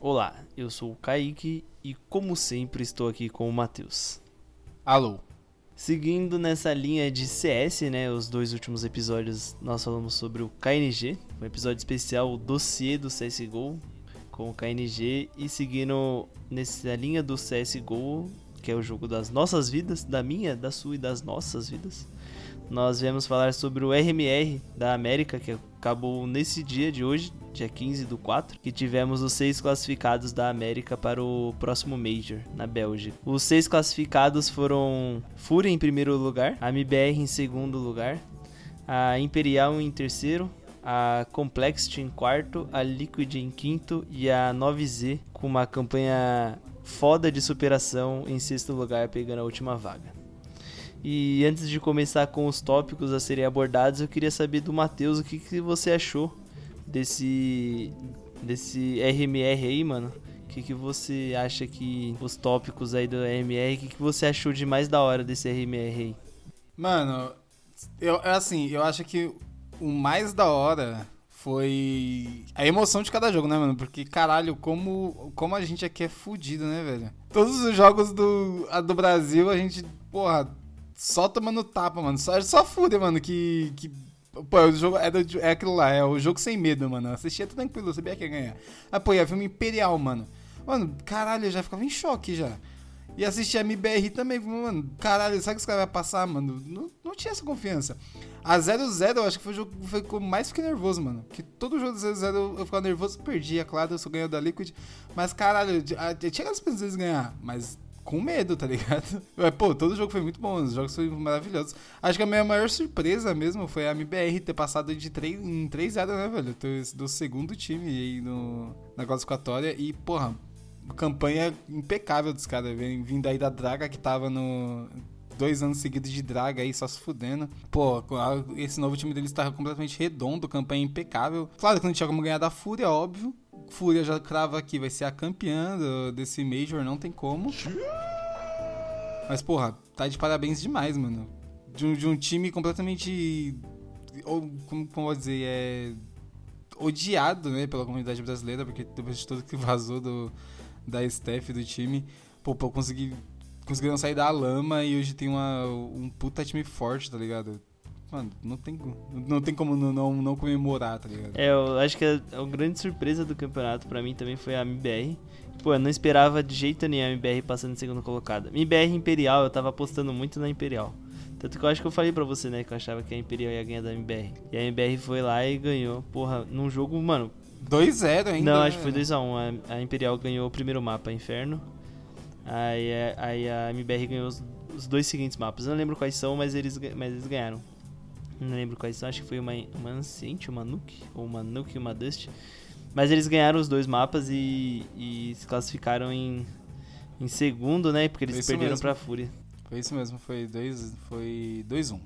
Olá, eu sou o Kaique e, como sempre, estou aqui com o Matheus. Alô. Seguindo nessa linha de CS, né? Os dois últimos episódios nós falamos sobre o KNG, um episódio especial, o dossiê do CSGO com o KNG, e seguindo nessa linha do CSGO, que é o jogo das nossas vidas, da minha, da sua e das nossas vidas. Nós viemos falar sobre o RMR da América, que acabou nesse dia de hoje, dia 15 do 4, que tivemos os seis classificados da América para o próximo Major, na Bélgica. Os seis classificados foram Fúria em primeiro lugar, a MBR em segundo lugar, a Imperial em terceiro, a Complexity em quarto, a Liquid em quinto e a 9Z com uma campanha foda de superação em sexto lugar, pegando a última vaga. E antes de começar com os tópicos a serem abordados, eu queria saber do Matheus o que, que você achou desse desse RMR aí, mano. O que, que você acha que os tópicos aí do RMR, o que, que você achou de mais da hora desse RMR aí? Mano, eu assim, eu acho que o mais da hora foi a emoção de cada jogo, né, mano? Porque, caralho, como, como a gente aqui é fudido, né, velho? Todos os jogos do, do Brasil, a gente, porra, só tomando tapa, mano. Só, só fuder, mano, que. que Pô, o jogo é, do, é aquilo lá, é o jogo sem medo, mano. Eu assistia tranquilo, sabia que ia ganhar. Ah, pô, ia filme Imperial, mano. Mano, caralho, eu já ficava em choque já. E assistir a MBR também, mano, caralho, sabe que os caras vão passar, mano? Não, não tinha essa confiança. A 0-0, eu acho que foi o jogo que que mais fiquei nervoso, mano. Que todo jogo 0-0 eu, ficava nervoso, perdia, claro, eu só ganhei da Liquid. Mas, caralho, eu, tinha as pensas de ganhar, mas com medo, tá ligado? Mas, pô, todo jogo foi muito bom, os jogos foram maravilhosos. Acho que a minha maior surpresa mesmo foi a MBR ter passado de 3, em 3-0, né, velho? Do segundo time aí no, na classificatória. E, porra, campanha impecável dos caras, vindo aí da Draga que tava no. Dois anos seguidos de draga aí, só se fudendo. Pô, esse novo time deles tava completamente redondo, campanha impecável. Claro que não tinha como ganhar da Fúria, óbvio. Fúria já crava aqui, vai ser a campeã do, desse Major, não tem como. Mas, porra, tá de parabéns demais, mano. De um, de um time completamente. Ou, como, como vou dizer? É. Odiado, né, pela comunidade brasileira, porque depois de tudo que vazou do, da staff do time, pô, pô consegui, conseguiram sair da lama e hoje tem uma, um puta time forte, tá ligado? Mano, não tem, não tem como não, não, não comemorar, tá ligado? É, eu acho que a, a grande surpresa do campeonato para mim também foi a MBR. Pô, eu não esperava de jeito nenhum a MBR passando em segundo colocado. MBR Imperial, eu tava apostando muito na Imperial. Tanto que eu acho que eu falei pra você, né, que eu achava que a Imperial ia ganhar da MBR. E a MBR foi lá e ganhou, porra, num jogo, mano... 2-0 ainda. Não, acho que foi 2x1. Né? A, a, Imperial ganhou o primeiro mapa, Inferno. Aí, aí a MBR ganhou os, os dois seguintes mapas. Eu não lembro quais são, mas eles, mas eles ganharam. Não lembro quais são, acho que foi uma, uma Ancient, uma Nuke, ou uma Nuke e uma Dust. Mas eles ganharam os dois mapas e, e se classificaram em, em segundo, né? Porque eles perderam mesmo. pra Fúria. Foi isso mesmo, foi 2-1. Dois, foi dois, um.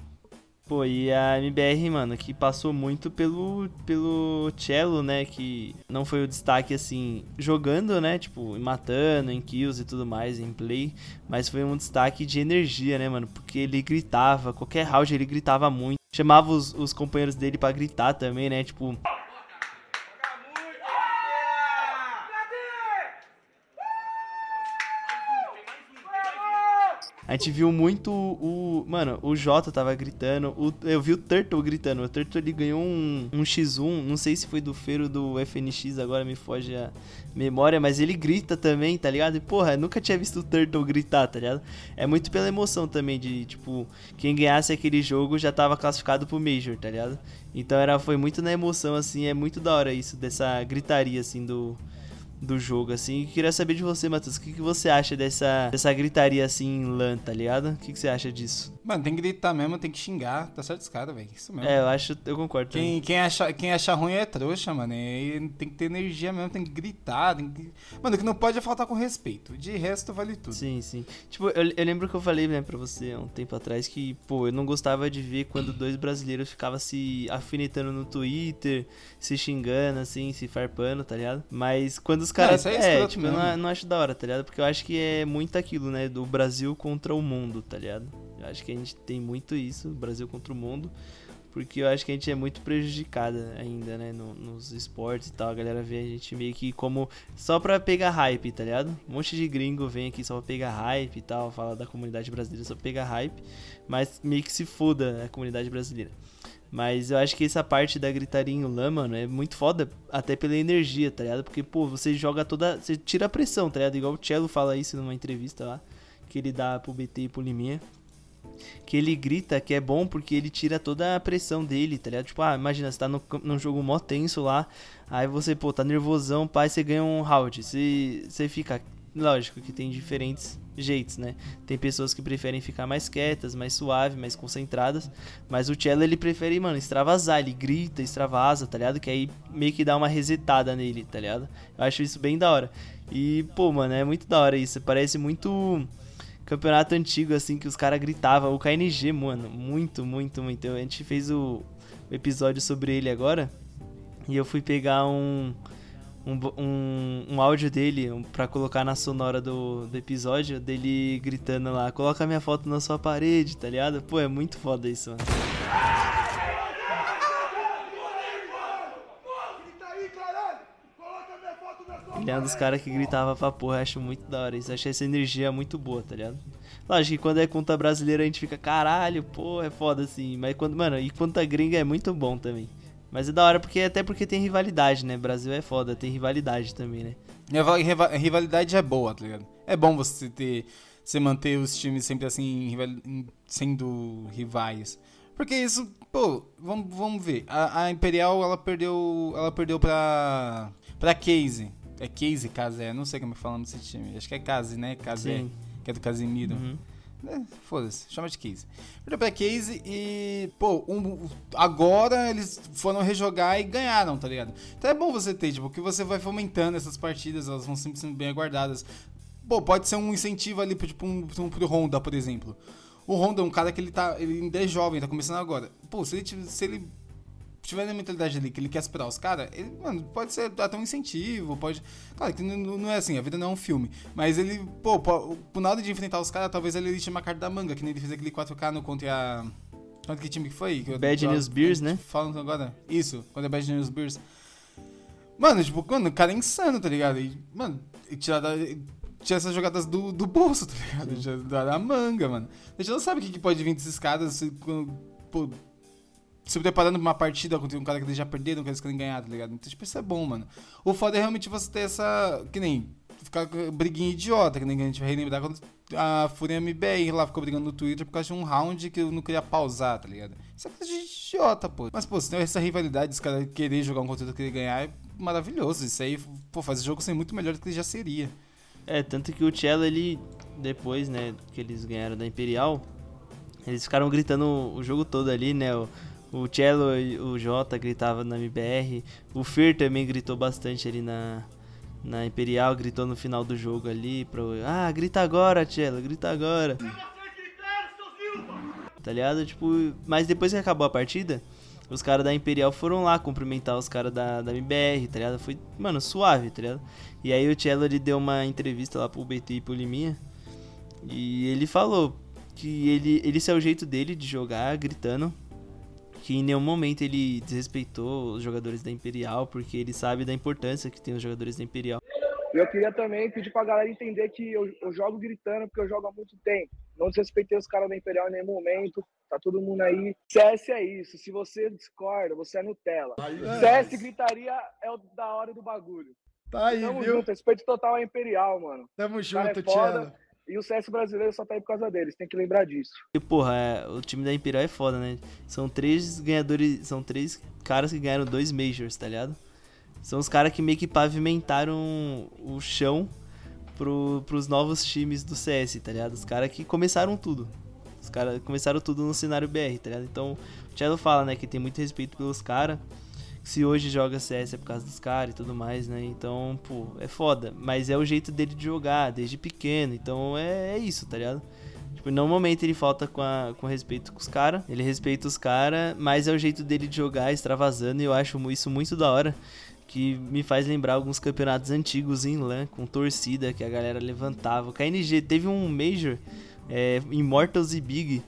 Pô, e a MBR, mano, que passou muito pelo, pelo Cello, né? Que não foi o destaque, assim, jogando, né? Tipo, matando, em kills e tudo mais, em play. Mas foi um destaque de energia, né, mano? Porque ele gritava, qualquer round ele gritava muito. Chamava os, os companheiros dele para gritar também, né? Tipo. A gente viu muito o. Mano, o Jota tava gritando. O, eu vi o Turtle gritando. O Turtle ele ganhou um, um X1. Não sei se foi do feiro do FNX, agora me foge a memória. Mas ele grita também, tá ligado? E porra, nunca tinha visto o Turtle gritar, tá ligado? É muito pela emoção também de, tipo, quem ganhasse aquele jogo já tava classificado pro Major, tá ligado? Então era, foi muito na emoção, assim. É muito da hora isso, dessa gritaria, assim, do do jogo, assim. queria saber de você, Matheus, o que, que você acha dessa, dessa gritaria assim em LAN, tá ligado? O que, que você acha disso? Mano, tem que gritar mesmo, tem que xingar. Tá certo esse cara, velho. Isso mesmo. É, eu acho, eu concordo. Quem, quem, acha, quem acha ruim é trouxa, mano. E tem que ter energia mesmo, tem que gritar. Tem que... Mano, o que não pode é faltar com respeito. De resto, vale tudo. Sim, sim. Tipo, eu, eu lembro que eu falei, né, pra você há um tempo atrás que, pô, eu não gostava de ver quando dois brasileiros ficavam se afinetando no Twitter, se xingando, assim, se farpando, tá ligado? Mas quando os caras. É, é tipo, eu não, não acho da hora, tá ligado? Porque eu acho que é muito aquilo, né? Do Brasil contra o mundo, tá ligado? Eu acho que a gente tem muito isso, Brasil contra o mundo. porque eu acho que a gente é muito prejudicada ainda, né, no, nos esportes e tal. A galera vê a gente meio que como só pra pegar hype, tá ligado? Um monte de gringo vem aqui só pra pegar hype e tal, fala da comunidade brasileira só pra pegar hype, mas meio que se foda a comunidade brasileira. Mas eu acho que essa parte da gritaria em lã, mano, é muito foda, até pela energia, tá ligado? Porque, pô, você joga toda. Você tira a pressão, tá ligado? Igual o Cello fala isso numa entrevista lá, que ele dá pro BT e pro Liminha que ele grita que é bom porque ele tira toda a pressão dele, tá ligado? Tipo, ah, imagina, você tá no, num jogo mó tenso lá, aí você, pô, tá nervosão, pai, você ganha um round, você, você fica... Lógico que tem diferentes jeitos, né? Tem pessoas que preferem ficar mais quietas, mais suave, mais concentradas, mas o Cello ele prefere, mano, extravasar, ele grita, extravasa, tá ligado? Que aí meio que dá uma resetada nele, tá ligado? Eu acho isso bem da hora. E, pô, mano, é muito da hora isso, parece muito campeonato antigo, assim, que os caras gritavam. O KNG, mano, muito, muito, muito. A gente fez o, episódio sobre ele agora. E eu fui pegar um, um, um, um áudio dele pra colocar na sonora do, do episódio, dele gritando lá, coloca minha foto na sua parede, tá ligado? Pô, é muito foda isso, mano. Ele é um dos caras que gritava pra porra, acho muito da hora isso. Acho essa energia muito boa, tá ligado? Lógico que quando é conta brasileira a gente fica, caralho, pô, é foda assim. Mas quando, mano, e conta gringa é muito bom também. Mas é da hora porque até porque tem rivalidade, né? Brasil é foda, tem rivalidade também, né? Rivalidade é boa, tá ligado? É bom você ter. Você manter os times sempre assim, sendo rivais. Porque isso, pô, vamos, vamos ver. A, a Imperial, ela perdeu. Ela perdeu pra. pra Case. É Case, Casé, não sei como é falando desse time. Acho que é Case, né? Casé, que é do Casimiro. Uhum. É, Foda-se, chama de Case. Perdeu pra Case e, pô, um, agora eles foram rejogar e ganharam, tá ligado? Então é bom você ter, tipo, que você vai fomentando essas partidas, elas vão sempre sendo bem aguardadas. Pô, pode ser um incentivo ali, tipo, um, um, pro Honda, por exemplo. O Honda é um cara que ele tá. Ele ainda é jovem, tá começando agora. Pô, se ele, se ele tiver na mentalidade ali que ele quer superar os caras, ele, mano, pode ser até um incentivo, pode. Claro que não, não é assim, a vida não é um filme. Mas ele, pô, por nada de enfrentar os caras, talvez ele tire uma carta da manga, que nem ele fez aquele 4K no contra a. Contra que time que foi? Que Bad News Beers, né? Falando agora. Isso, quando é Bad News Beers. Mano, tipo, mano, o cara é insano, tá ligado? E, mano, tirar da. Tinha essas jogadas do, do bolso, tá ligado? Da, da manga, mano. A gente não sabe o que, que pode vir desses caras. Pô, se preparando pra uma partida contra um cara que eles já perderam, que eles querem ganhar, tá ligado? Então, tipo, isso é bom, mano. O foda é realmente você ter essa. Que nem. Ficar briguinha idiota, que nem a gente vai relembrar quando a Fúria MBR lá ficou brigando no Twitter por causa de um round que eu não queria pausar, tá ligado? Isso é coisa de idiota, pô. Mas, pô, se tem essa rivalidade, os caras querer jogar um conteúdo que ele ganhar, é maravilhoso. Isso aí, pô, faz o jogo ser muito melhor do que ele já seria. É, tanto que o Cello, ele, depois, né, que eles ganharam da Imperial, eles ficaram gritando o jogo todo ali, né? O, o Cello e o Jota gritavam na MBR. O Fer também gritou bastante ali na, na Imperial, gritou no final do jogo ali. Pro, ah, grita agora, Cello, grita agora. Tá ligado? Tipo, mas depois que acabou a partida, os caras da Imperial foram lá cumprimentar os caras da, da MBR, tá ligado? Foi, mano, suave, tá ligado? E aí o Cello ele deu uma entrevista lá pro BT e pro Liminha. E ele falou que ele, ele esse é o jeito dele de jogar, gritando que em nenhum momento ele desrespeitou os jogadores da Imperial, porque ele sabe da importância que tem os jogadores da Imperial. Eu queria também pedir pra galera entender que eu, eu jogo gritando porque eu jogo há muito tempo. Não desrespeitei os caras da Imperial em nenhum momento. Tá todo mundo aí. CS é isso. Se você discorda, você é Nutella. É. CS gritaria é o da hora do bagulho. Tá aí, Tamo viu? junto. Respeito total à Imperial, mano. Tamo junto, é Tiago. E o CS brasileiro só tá aí por causa deles, tem que lembrar disso. E porra, é, o time da Imperial é foda, né? São três ganhadores, são três caras que ganharam dois Majors, tá ligado? São os caras que meio que pavimentaram o chão pro, pros novos times do CS, tá ligado? Os caras que começaram tudo. Os caras começaram tudo no cenário BR, tá ligado? Então, o Thiago fala, né, que tem muito respeito pelos caras se hoje joga CS é por causa dos caras e tudo mais, né? Então, pô, é foda. Mas é o jeito dele de jogar, desde pequeno. Então é, é isso, tá ligado? Tipo, momento ele falta com, a, com respeito com os caras. Ele respeita os caras, mas é o jeito dele de jogar, extravasando. E eu acho isso muito da hora. Que me faz lembrar alguns campeonatos antigos em LAN, com torcida, que a galera levantava. O KNG teve um Major, é, Immortals e Big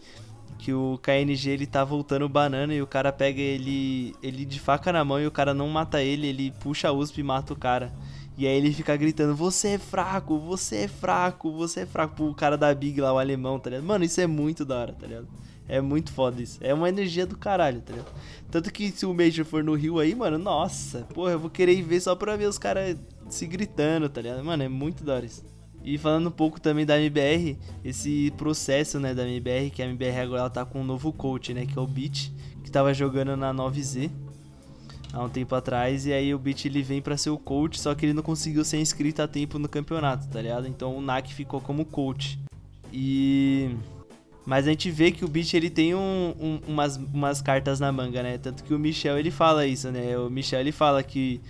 que o KNG ele tá voltando banana e o cara pega ele ele de faca na mão e o cara não mata ele, ele puxa a USP e mata o cara. E aí ele fica gritando: Você é fraco, você é fraco, você é fraco. Pro cara da Big lá, o alemão, tá ligado? Mano, isso é muito da hora, tá ligado? É muito foda isso. É uma energia do caralho, tá ligado? Tanto que se o Major for no Rio aí, mano, nossa, porra, eu vou querer ir ver só pra ver os caras se gritando, tá ligado? Mano, é muito da hora isso. E falando um pouco também da MBR, esse processo, né, da MBR, que a MBR agora ela tá com um novo coach, né, que é o Beat, que tava jogando na 9Z há um tempo atrás, e aí o Beat ele vem para ser o coach, só que ele não conseguiu ser inscrito a tempo no campeonato, tá ligado? Então o NAC ficou como coach. E mas a gente vê que o Beat ele tem um, um, umas, umas cartas na manga, né? Tanto que o Michel ele fala isso, né? O Michel ele fala que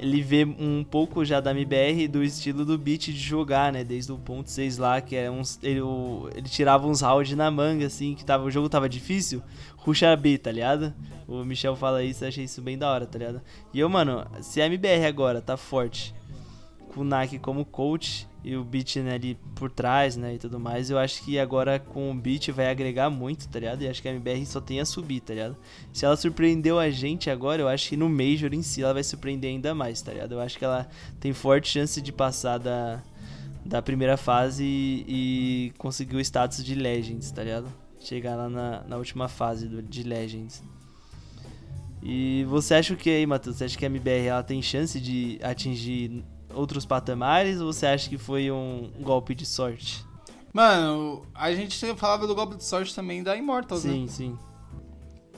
ele vê um pouco já da MBR do estilo do Beat de jogar, né? Desde o ponto 6 lá, que é uns. Ele, ele tirava uns rounds na manga, assim, que tava, o jogo tava difícil. Ruxa B, tá ligado? O Michel fala isso, eu achei isso bem da hora, tá ligado? E eu, mano, se a MBR agora tá forte, com o Nike como coach, e o beat né, ali por trás, né, e tudo mais, eu acho que agora com o beat vai agregar muito, tá ligado? E acho que a MBR só tem a subir, tá ligado? Se ela surpreendeu a gente agora, eu acho que no Major em si ela vai surpreender ainda mais, tá ligado? Eu acho que ela tem forte chance de passar da, da primeira fase e, e conseguir o status de Legends, tá ligado? Chegar lá na, na última fase do, de Legends. E você acha o que aí, Matheus? Você acha que a MBR ela tem chance de atingir outros patamares ou você acha que foi um golpe de sorte? Mano, a gente falava do golpe de sorte também da Immortals, sim, né? Sim, sim.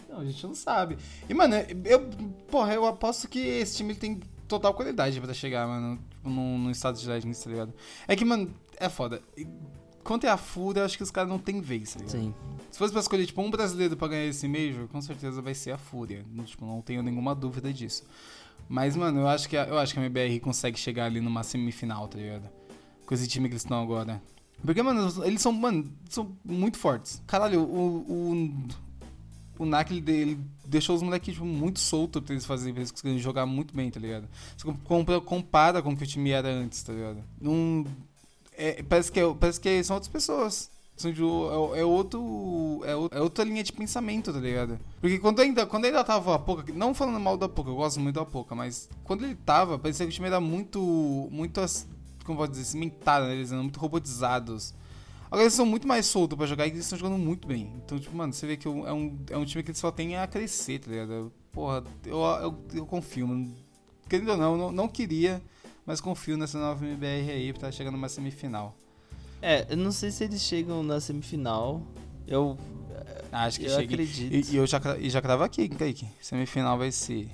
Não, a gente não sabe. E, mano, eu, porra, eu aposto que esse time tem total qualidade pra chegar, mano, no, no estado de Legends, tá ligado? É que, mano, é foda. Quanto é a Fúria, eu acho que os caras não tem vez, tá ligado? Sim. Se fosse pra escolher, tipo, um brasileiro pra ganhar esse Major, com certeza vai ser a Fúria. Tipo, não tenho nenhuma dúvida disso. Mas, mano, eu acho que a, eu acho que a MBR consegue chegar ali numa semifinal, tá ligado? Com esse time que eles estão agora. Porque, mano, eles são, mano, são muito fortes. Caralho, o. O, o NAC, ele, ele deixou os moleques tipo, muito soltos pra eles fazerem, pra eles conseguirem jogar muito bem, tá ligado? Você compara com o que o time era antes, tá ligado? Não, é, parece, que é, parece que são outras pessoas. É, é, outro, é, é outra linha de pensamento, tá ligado? Porque quando ainda, quando ainda tava a Poca, não falando mal da Poca, eu gosto muito da Poca, mas quando ele tava, parecia que o time era muito, muito, como pode dizer, cimentado, né? Eles eram muito robotizados. Agora eles são muito mais soltos pra jogar e eles estão jogando muito bem. Então, tipo, mano, você vê que é um, é um time que só tem a crescer, tá ligado? Porra, eu, eu, eu confio, mano. Querendo ou não, não, não queria, mas confio nessa nova MBR aí pra estar chegando numa semifinal. É, eu não sei se eles chegam na semifinal. Eu. Acho que eu chega. acredito. E, e eu já, e já cravo aqui, Kaique. Semifinal vai ser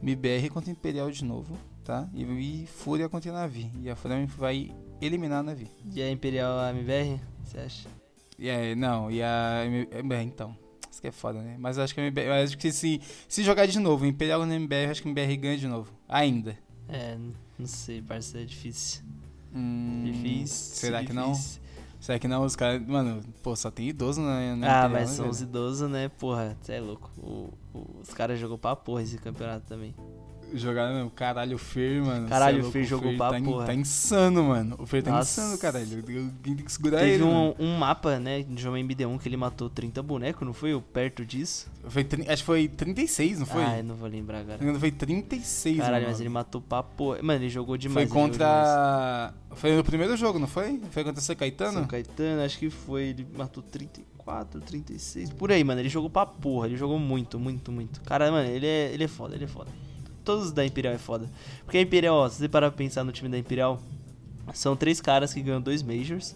MBR contra Imperial de novo, tá? E, e Fúria contra Navi. E a Fúria vai eliminar a Navi. E a Imperial a MBR? Você acha? E a, não, e a. É, então. Isso que é foda, né? Mas eu acho que a MBR. Eu acho que se, se jogar de novo, Imperial no MBR, eu acho que a MBR ganha de novo. Ainda. É, não sei, parece é difícil. Hum, difícil. Será que não? Será que não? Os caras. Mano, pô, só tem idoso na. na ah, mas né, são velho? os idosos, né? Porra, você é louco. O- o- os caras jogou pra porra esse campeonato também. Jogaram mesmo. Caralho, o Fer, mano. Caralho, é o Fer jogou pra tá, in- porra. Tá insano, mano. O Fer tá Nossa. insano, caralho. Alguém tem que segurar Teve ele. mano. um, um mapa, né, de uma MD1 que ele matou 30 bonecos, não foi? Ou perto disso? Foi, acho que foi 36, não foi? Ah, eu não vou lembrar agora. Não, Foi 36, Caralho, mano. mas ele matou pra porra. Mano, ele jogou Foi demais. demais. contra. Foi no primeiro jogo, não foi? Foi contra São Caetano? São Caetano, acho que foi. Ele matou 34, 36. Por aí, mano. Ele jogou pra porra. Ele jogou muito, muito, muito. Cara, mano, ele é, ele é foda, ele é foda. Todos os da Imperial é foda. Porque a Imperial, ó, se você parar pra pensar no time da Imperial, são três caras que ganham dois Majors.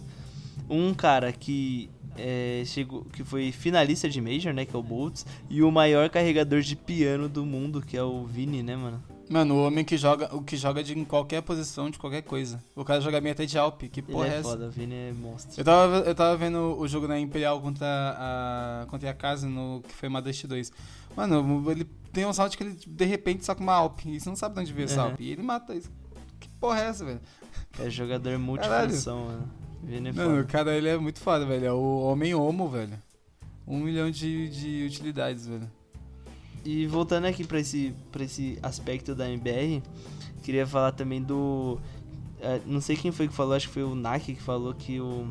Um cara que é, chegou, que foi finalista de Major, né? Que é o Boltz. E o maior carregador de piano do mundo, que é o Vini, né, mano? Mano, o homem que joga, o que joga de em qualquer posição, de qualquer coisa. O cara joga bem até de Alp. Que Ele porra é é essa? foda, o Vini é monstro. Eu tava, eu tava vendo o jogo na Imperial contra a, contra a casa, no, que foi uma Dust 2. Mano, ele tem um salto que ele de repente saca uma Alp. E você não sabe de onde veio essa Uhum. Alp. E ele mata isso. Que porra é essa, velho? É jogador multifunção, mano. Vini é Mano, o cara ele é muito foda, velho. É o homem homo, velho. Um milhão de, de utilidades, velho. E voltando aqui pra esse, pra esse aspecto da MBR, queria falar também do. eh, não sei quem foi que falou, acho que foi o Nak que falou que o.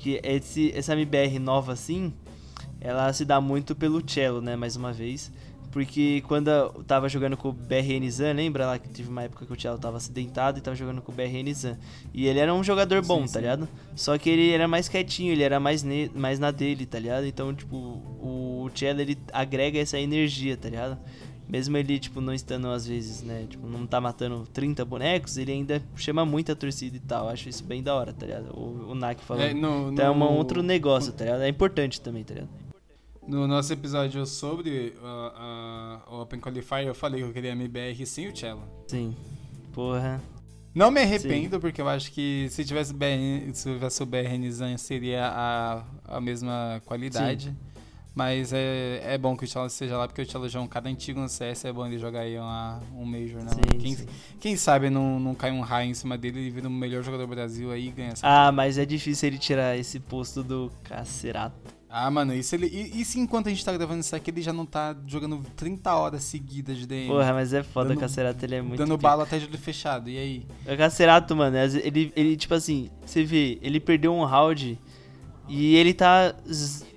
Que esse, essa MBR nova assim, ela se dá muito pelo cello, né, mais uma vez. Porque quando eu tava jogando com o BRN Zan, lembra lá que teve uma época que o Cello tava acidentado e tava jogando com o BRN Zan. E ele era um jogador bom, Sim, tá sim. ligado? Só que ele era mais quietinho, ele era mais, ne mais na dele, tá ligado? Então, tipo, o Cello ele agrega essa energia, tá ligado? Mesmo ele, tipo, não estando às vezes, né? Tipo, não tá matando 30 bonecos, ele ainda chama muita torcida e tal. Acho isso bem da hora, tá ligado? O, o Nak falou. É, no, Então é um no- outro negócio, tá ligado? É importante também, tá ligado? No nosso episódio sobre uh, uh, o Open Qualifier, eu falei que eu queria MBR sem o Cello. Sim. Porra. Não me arrependo, porque eu acho que se tivesse, BR, se tivesse o BRN Zan seria a, a mesma qualidade. Mas é, é bom que o Cello esteja lá, porque o Cello já é um cara antigo no CS, é bom ele jogar aí uma, um Major, né? Sim, quem, sim. quem sabe não, não cai um raio em cima dele e vira o melhor jogador do Brasil aí e ganha essa Ah, mas é difícil ele tirar esse posto do Cacerato. Ah, mano, isso ele. E, se enquanto a gente tá gravando isso aqui, ele já não tá jogando 30 horas seguidas de DM? Porra, mas é foda, Dando- o Cacerato ele é muito. dando pica. bala até de olho fechado. E aí? O Cacerato, mano, ele, ele, tipo assim, você vê, ele perdeu um round e ele tá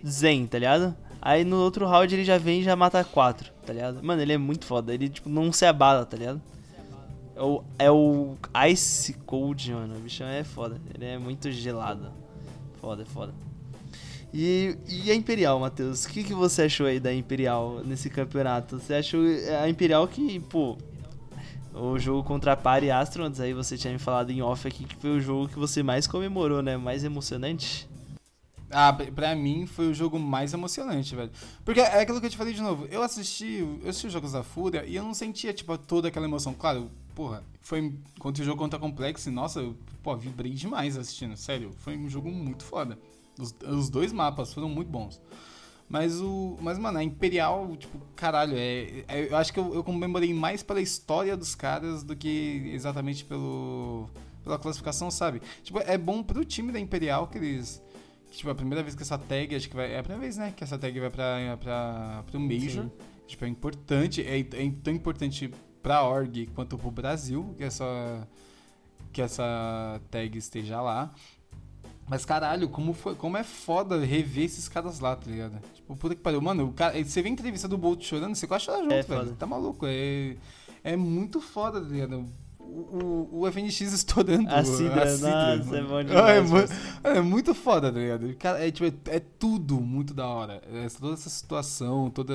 zen, tá ligado? Aí no outro round ele já vem e já mata quatro, tá ligado? Mano, ele é muito foda, ele, tipo, não se abala, tá ligado? É o, é o Ice Cold, mano, o bichão é foda, ele é muito gelado. Foda, foda. E, e a Imperial, Matheus? O que, que você achou aí da Imperial nesse campeonato? Você achou a Imperial que, pô, o jogo contra a Pari Astronauts, aí você tinha me falado em off aqui que foi o jogo que você mais comemorou, né? Mais emocionante? Ah, pra- pra mim foi o jogo mais emocionante, velho. Porque é aquilo que eu te falei de novo. Eu assisti, eu assisti os jogos da Fúria e eu não sentia, tipo, toda aquela emoção. Claro, porra, foi contra o jogo contra a Complex e, nossa, eu, pô, vibrei demais assistindo. Sério, foi um jogo muito foda. Os, os dois mapas foram muito bons. Mas o. Mas, mano, a Imperial, tipo, caralho, é, é- eu acho que eu, eu comemorei mais pela história dos caras do que exatamente pelo. pela classificação, sabe? Tipo, é bom pro time da Imperial que eles. Que, tipo, é a primeira vez que essa tag, acho que vai. É a primeira vez, né? Que essa tag vai pra, pra, pro Major. Sim. Tipo, é importante. É, é tão importante pra org quanto pro Brasil que essa. Que essa tag esteja lá. Mas caralho, como, foi, como é foda rever esses caras lá, tá ligado? Tipo, puta que pariu. Mano, o cara, você vê a entrevista do Bolt chorando, você quase chora junto, É velho. foda. Tá maluco? É, é muito foda, tá ligado? O, o, o FNX estourando. A Sidra, nossa, mano. é bom Ah, demais, é, mu- parceiro. é muito foda, tá ligado? Cara, é, tipo, é, é tudo muito da hora. É, toda essa situação, toda.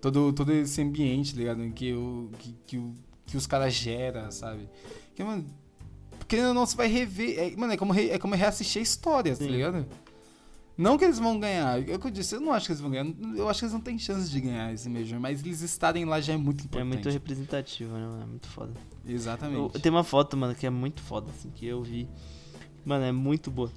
Todo, todo esse ambiente, tá ligado? Que, o, que, que, o, que os caras geram, sabe? Que, mano, querendo ou não, você vai rever. É, mano, é como, re- é como reassistir a história, tá Sim. ligado? Não que eles vão ganhar. É o que eu disse, eu não acho que eles vão ganhar. Eu acho que eles não têm chance de ganhar esse Major, mas eles estarem lá já é muito É importante. muito representativo, né? mano? É muito foda. Exatamente. Eu- Tem uma foto, mano, que é muito foda, assim, que eu vi. Mano, é muito boa.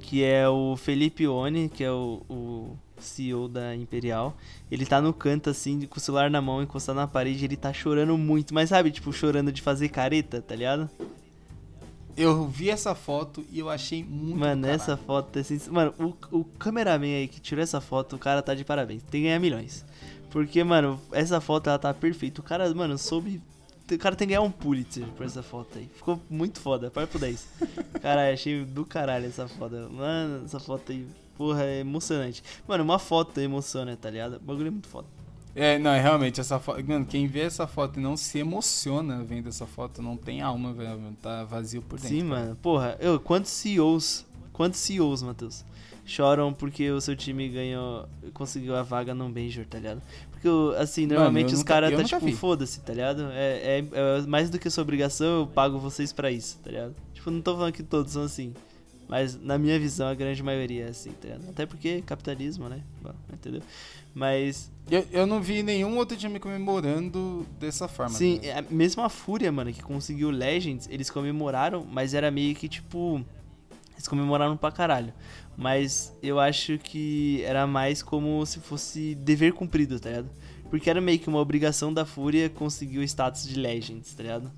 Que é o Felipe Oni, que é o, o CEO da Imperial. Ele tá no canto, assim, com o celular na mão, encostado na parede, ele tá chorando muito. Mas sabe, tipo, chorando de fazer careta, tá ligado? Eu vi essa foto e eu achei muito Mano, essa foto, assim, mano, o, o cameraman aí que tirou essa foto, o cara tá de parabéns. Tem que ganhar milhões. Porque, mano, essa foto ela tá perfeita. O cara, mano, soube. O cara tem que ganhar um Pulitzer por essa foto aí. Ficou muito foda, para pro 10. Caralho, achei do caralho essa foto. Mano, essa foto aí, porra, é emocionante. Mano, uma foto emociona, tá ligado? O bagulho é muito foda. É, não, é realmente, essa foto. Mano, quem vê essa foto e não se emociona vendo essa foto, não tem alma, velho. Tá vazio por dentro. Sim, mano. Porra, eu, quantos CEOs, quantos CEOs, Matheus, choram porque o seu time ganhou, conseguiu a vaga num Major, tá ligado? Porque, assim, Mano, normalmente eu os caras tá tipo, foda-se, tá ligado? É, é, é mais do que sua obrigação, eu pago vocês pra isso, tá ligado? Tipo, não tô falando que todos são assim. Mas na minha visão, a grande maioria é assim, tá ligado? Até porque capitalismo, né? Bom, entendeu? Mas Eu, eu não vi nenhum outro time comemorando dessa forma. Sim, tá? é, mesmo a Fúria, mano, que conseguiu Legends, eles comemoraram, mas era meio que tipo. Eles comemoraram pra caralho. Mas eu acho que era mais como se fosse dever cumprido, tá ligado? Porque era meio que uma obrigação da Fúria conseguir o status de Legends, tá ligado?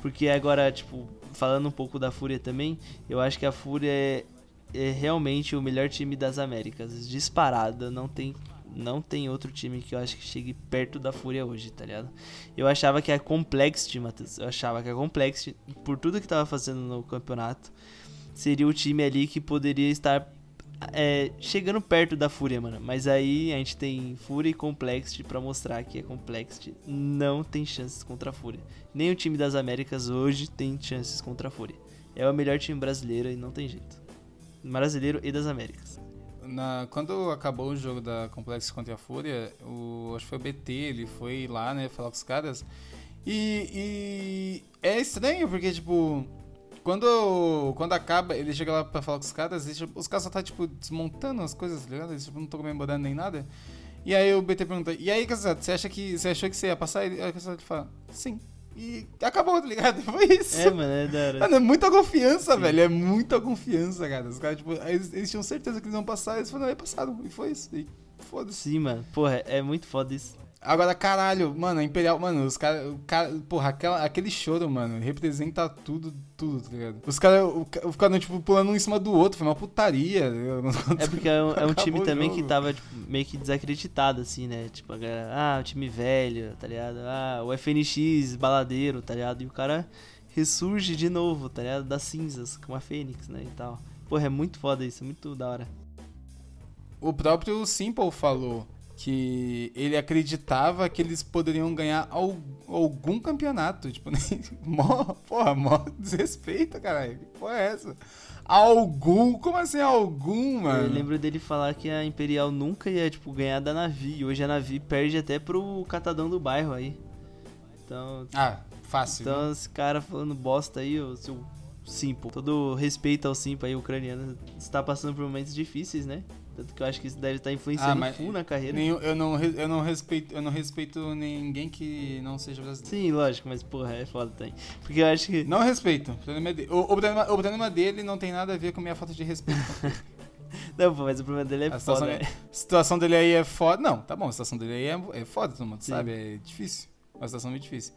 Porque agora, tipo, falando um pouco da Fúria também, eu acho que a Fúria é, é realmente o melhor time das Américas. Disparada, não tem, não tem outro time que eu acho que chegue perto da Fúria hoje, tá ligado? Eu achava que a Complexity, Matheus, eu achava que a Complexity, por tudo que tava fazendo no campeonato, seria o time ali que poderia estar é, chegando perto da Fúria, mano. Mas aí a gente tem Fúria e Complexity pra mostrar que a Complexity não tem chances contra a Fúria. Nem o time das Américas hoje tem chances contra a Fúria. É o melhor time brasileiro e não tem jeito. Brasileiro e das Américas. Na, quando acabou o jogo da Complexity contra a Fúria, o, acho que foi o BT, ele foi lá, né, falar com os caras. E, e é estranho, porque, tipo, quando, quando acaba, ele chega lá pra falar com os caras, e, tipo, os caras só tá, tipo, desmontando as coisas, tá ligado? Eles tipo, não estão comemorando nem nada. E aí o BT pergunta, e aí, Casato, você acha que. Você achou que você ia passar? Aí o Casato fala, sim. E acabou, tá ligado? Foi isso. É, mano, é da hora. Mano, é muita confiança, Sim. velho. É muita confiança, cara. Os caras, tipo, eles, eles, tinham certeza que eles iam passar, eles falaram, aí passaram. E foi isso. E foda-se. Sim, mano. Porra, é muito foda isso. Agora, caralho, mano, a Imperial, mano, os caras, cara, porra, aquela, aquele choro, mano, representa tudo, tudo, tá ligado? Os caras ficaram, tipo, pulando um em cima do outro, foi uma putaria. É porque é um, é um time também que tava, tipo, meio que desacreditado, assim, né? Tipo, a galera, ah, o time velho, tá ligado? Ah, o FNX, baladeiro, tá ligado? E o cara ressurge de novo, tá ligado? Das cinzas, com a Fênix, né, e tal. Porra, é muito foda isso, é muito da hora. O próprio Simple falou que ele acreditava que eles poderiam ganhar algum campeonato. Tipo, mó, porra, mó desrespeito, caralho. Que porra é essa? Algum? Como assim algum, mano? Eu lembro dele falar que a Imperial nunca ia, tipo, ganhar da Navi. Hoje a Navi perde até pro catadão do bairro aí. Então... Ah, fácil. Então, né? esse cara falando bosta aí, o seu Simple. Todo respeito ao Simple aí, ucraniano, está passando por momentos difíceis, né? Tanto que eu acho que isso deve estar influenciando ah, full na carreira. Nem, eu, não, eu, não respeito, eu não respeito ninguém que não seja brasileiro. Sim, lógico, mas porra, é foda também. Porque eu acho que. Não respeito. O problema, é o, o, problema, o problema dele não tem nada a ver com a minha falta de respeito. não, pô, mas o problema dele é a foda. Situação, é. A situação dele aí é foda. Não, tá bom, a situação dele aí é, é foda, todo mundo Sim. sabe? É difícil. Uma situação muito difícil.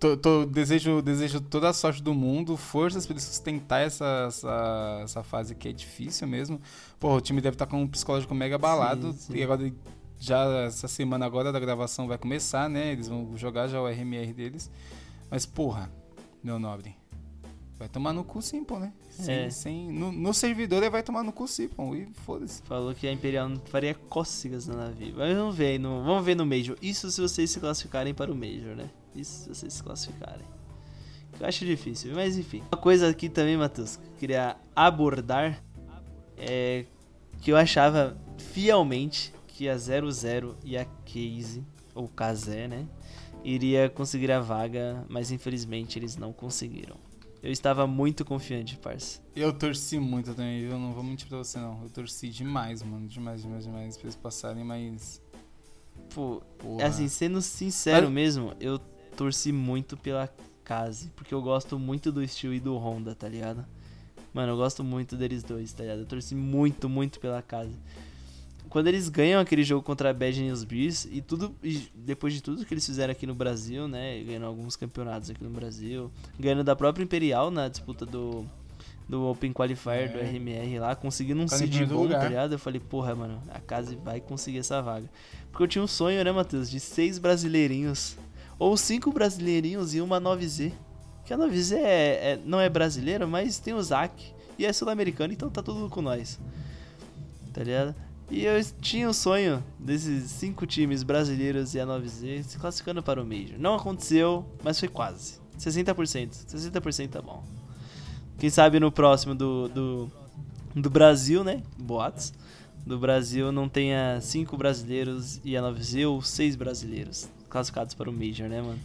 Tô, tô, desejo, desejo toda a sorte do mundo, forças para ele sustentar essa, essa, essa, fase que é difícil mesmo. Pô, o time deve estar tá com um psicológico mega abalado. Sim, sim. E agora, já essa semana agora da gravação vai começar, né? Eles vão jogar já o RMR deles. Mas, porra, meu nobre. Vai tomar no cu sim, pô, né? Sem, é. sem, no, no, servidor ele vai tomar no cu pô. E foda-se. Falou que a Imperial não faria cócegas na navio. Mas vamos ver, no, vamos ver no Major. Isso se vocês se classificarem para o Major, né? Isso se vocês se classificarem. Eu acho difícil, mas enfim. Uma coisa aqui também, Matheus, que eu queria abordar é que eu achava fielmente que a 00 e a Case, ou Kazé, né, iria conseguir a vaga, mas infelizmente eles não conseguiram. Eu estava muito confiante, parça. Eu torci muito também, eu não vou mentir pra você não. Eu torci demais, mano, demais, demais, demais pra eles passarem, mas... Pô, Porra. assim, sendo sincero mesmo, eu torci muito pela Case, porque eu gosto muito do estilo e do Honda, tá ligado? Mano, eu gosto muito deles dois, tá ligado? Eu torci muito, muito pela Case. Quando eles ganham aquele jogo contra a Bad News Bears e tudo e depois de tudo que eles fizeram aqui no Brasil, né, ganhando alguns campeonatos aqui no Brasil, ganhando da própria Imperial na disputa do do Open Qualifier é. do RMR lá, conseguindo um seed bom, tá ligado? Eu falei, porra, mano, a Case vai conseguir essa vaga. Porque eu tinha um sonho, né, Matheus, de seis brasileirinhos ou cinco brasileirinhos e uma 9Z. Que a 9Z é, é, não é brasileira, mas tem o Zac. E é sul-americano, então tá tudo com nós. Tá ligado? E eu tinha o sonho desses cinco times brasileiros e a 9Z se classificando para o Major. Não aconteceu, mas foi quase. 60%. 60% tá bom. Quem sabe no próximo do, do, do Brasil, né? Boatos. Do Brasil não tenha cinco brasileiros e a 9Z ou seis brasileiros classificados para o Major, né, mano?